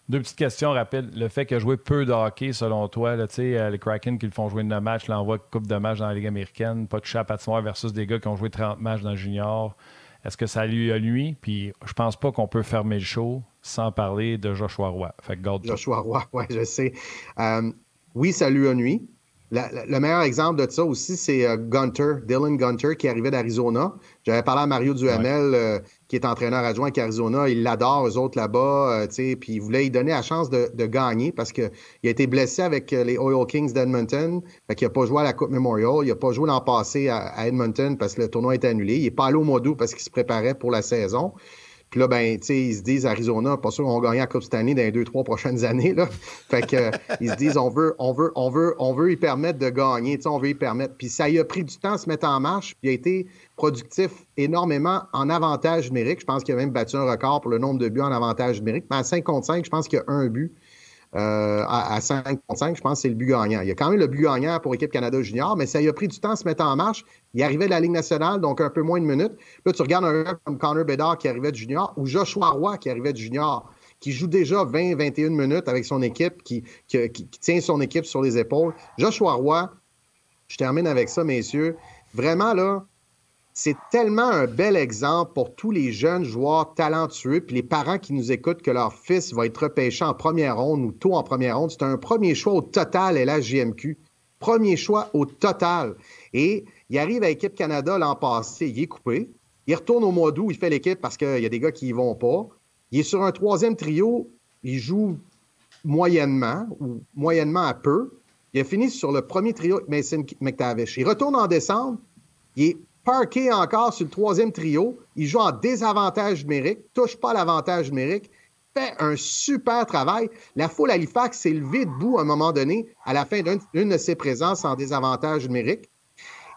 Deux petites questions rapides. Le fait qu'il a joué peu de hockey, selon toi, là, euh, les Kraken qui le font jouer de matchs, l'envoie coupe de matchs dans la Ligue américaine, pas de chat à versus des gars qui ont joué 30 matchs dans le junior. Est-ce que ça lui a lui? Puis je pense pas qu'on peut fermer le show sans parler de Joshua Roy. Fait Joshua Roy, [LAUGHS] oui, je sais. Euh, oui, ça lui a nuit. le meilleur exemple de ça aussi, c'est euh, Gunter, Dylan Gunter, qui arrivait d'Arizona. J'avais parlé à Mario Duhamel, euh, qui est entraîneur adjoint avec Arizona. Il l'adore, eux autres là-bas. puis il voulait lui donner la chance de, gagner parce qu'il a été blessé avec les Oil Kings d'Edmonton. Fait qu'il n'a pas joué à la Coupe Memorial. Il n'a pas joué l'an passé à, Edmonton parce que le tournoi est annulé. Il n'est pas allé au mois d'août parce qu'il se préparait pour la saison. Puis là, ben, tu sais, ils se disent Arizona, pas sûr qu'on va gagner la Coupe cette année dans les deux, trois prochaines [LAUGHS] années. Là. Fait que ils se disent on veut, on veut, on veut, on veut y permettre de gagner, tu sais, on veut y permettre. Puis ça y a pris du temps à se mettre en marche, puis il a été productif énormément en avantage numérique. Je pense qu'il a même battu un record pour le nombre de buts en avantage numérique. Mais à 5 contre 5, je pense qu'il y a un but. Euh, à, 5 contre 5, je pense que c'est le but gagnant. Il y a quand même le but gagnant pour l'équipe Canada Junior, mais ça a pris du temps à se mettre en marche. Il arrivait de la Ligue nationale, donc un peu moins de minutes. Là, tu regardes un gars comme Connor Bedard qui arrivait du junior ou Joshua Roy qui arrivait du junior, qui joue déjà 20-21 minutes avec son équipe, qui, qui, tient son équipe sur les épaules. Joshua Roy, je termine avec ça, messieurs. Vraiment, là, c'est tellement un bel exemple pour tous les jeunes joueurs talentueux, puis les parents qui nous écoutent que leur fils va être repêché en première ronde ou tôt en première ronde. C'est un premier choix au total, et la JMQ. Premier choix au total. Et il arrive à l'équipe Canada l'an passé, il est coupé. Il retourne au mois d'août, il fait l'équipe parce qu'il y a des gars qui y vont pas. Il est sur un troisième trio, il joue moyennement ou moyennement à peu. Il a fini sur le premier trio avec Mason McTavish. Il retourne en décembre, il est parké encore sur le troisième trio. Il joue en désavantage numérique, touche pas l'avantage numérique, fait un super travail. La foule Halifax s'est levée debout à un moment donné à la fin d'une de ses présences en désavantage numérique.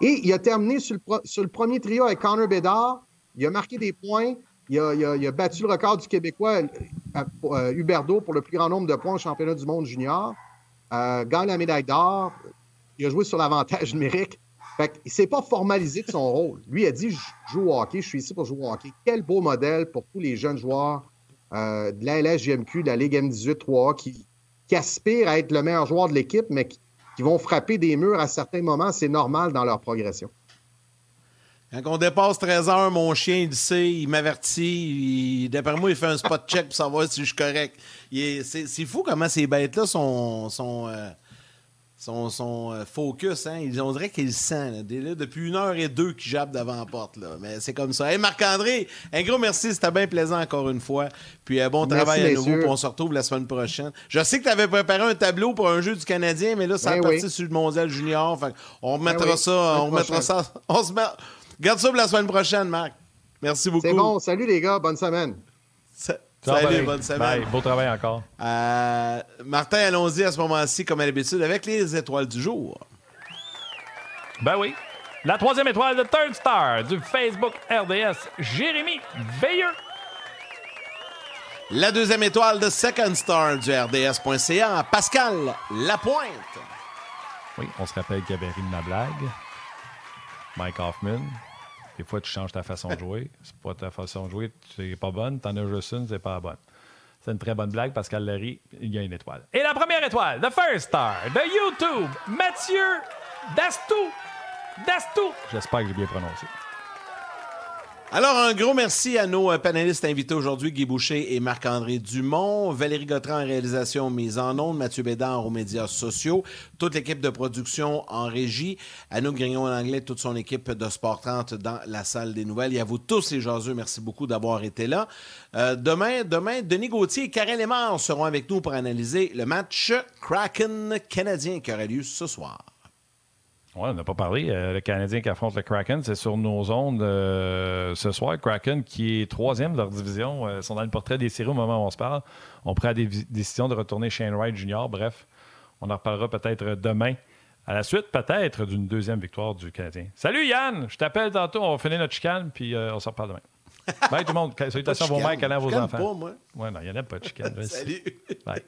Et il a terminé sur le, premier trio avec Connor Bedard. Il a marqué des points. Il a, battu le record du Québécois euh, euh, Huberdo pour le plus grand nombre de points au championnat du monde junior. Euh, gagne la médaille d'or. Il a joué sur l'avantage [LAUGHS] numérique. Fait il ne s'est pas formalisé de son rôle. Lui a dit Je joue au hockey, je suis ici pour jouer au hockey. Quel beau modèle pour tous les jeunes joueurs euh, de la LSGMQ, de la Ligue M18 3 qui, aspirent à être le meilleur joueur de l'équipe, mais qui, vont frapper des murs à certains moments. C'est normal dans leur progression. Quand on dépasse 13 heures, mon chien, il sait, il m'avertit. D'après moi, il fait un spot check pour savoir si je suis correct. C'est fou comment ces bêtes-là sont. sont euh, son, son euh, focus, hein, on dirait qu'il sent. Là, depuis une heure et deux qu'il jappe devant la porte. Là. Mais c'est comme ça. Hey, Marc-André, un gros merci. C'était bien plaisant encore une fois. Puis euh, bon travail à nouveau. Puis on se retrouve la semaine prochaine. Je sais que tu avais préparé un tableau pour un jeu du Canadien, mais là, ça ben a parti sur le Mondial Junior. on ben remettra ça. On remettra ça. [LAUGHS] On se met... Garde ça pour la semaine prochaine, Marc. Merci beaucoup. C'est bon. Salut les gars. Bonne semaine. Salut, bonne semaine. Beau travail encore. Euh, Martin, allons-y à ce moment-ci, comme à l'habitude, avec les étoiles du jour. Ben oui. La troisième étoile de Third Star du Facebook RDS, Jérémy Veilleux. La deuxième étoile de Second Star du RDS.ca, Pascal Lapointe. Oui, on se rappelle qu'il y avait ri de ma blague. Mike Hoffman, des fois, tu changes ta façon de jouer. C'est pas ta façon de jouer, c'est pas bonne. T'en as juste une, c'est pas bonne. C'est une très bonne blague. Pascal Larry, il y a une étoile. Et la première étoile, The First Star de YouTube, Mathieu Dastou. Dastou. J'espère que j'ai bien prononcé. Alors, un gros merci à nos euh, panélistes invités aujourd'hui, Guy Boucher et Marc-André Dumont, Valérie Gautran en réalisation mise en ondes, Mathieu Bédard aux médias sociaux, toute l'équipe de production en régie, Anouk Grignon en anglais, toute son équipe de Sport 30 dans la salle des nouvelles. Et à vous tous les jaseux, merci beaucoup d'avoir été là. Euh, demain, demain, Denis Gauthier et Karel Lemar seront avec nous pour analyser le match Kraken canadien qui aura lieu ce soir. On n'a pas parlé. Euh, le Canadien qui affronte le Kraken, c'est sur nos ondes euh, ce soir. Kraken, qui est troisième de leur division, euh, sont dans le portrait des séries au moment où on se parle. On prend la décision de retourner Shane Wright Jr. Bref, on en reparlera peut-être demain. À la suite, peut-être, d'une deuxième victoire du Canadien. Salut Yann! Je t'appelle tantôt, on va finir notre chicane, puis on se reparle demain. Bye tout le monde. [LAUGHS] Salutations à vos mères, à vos enfants. Pas, moi. Ouais, non, il n'y en a pas de chicane. [LAUGHS] Salut! Bye.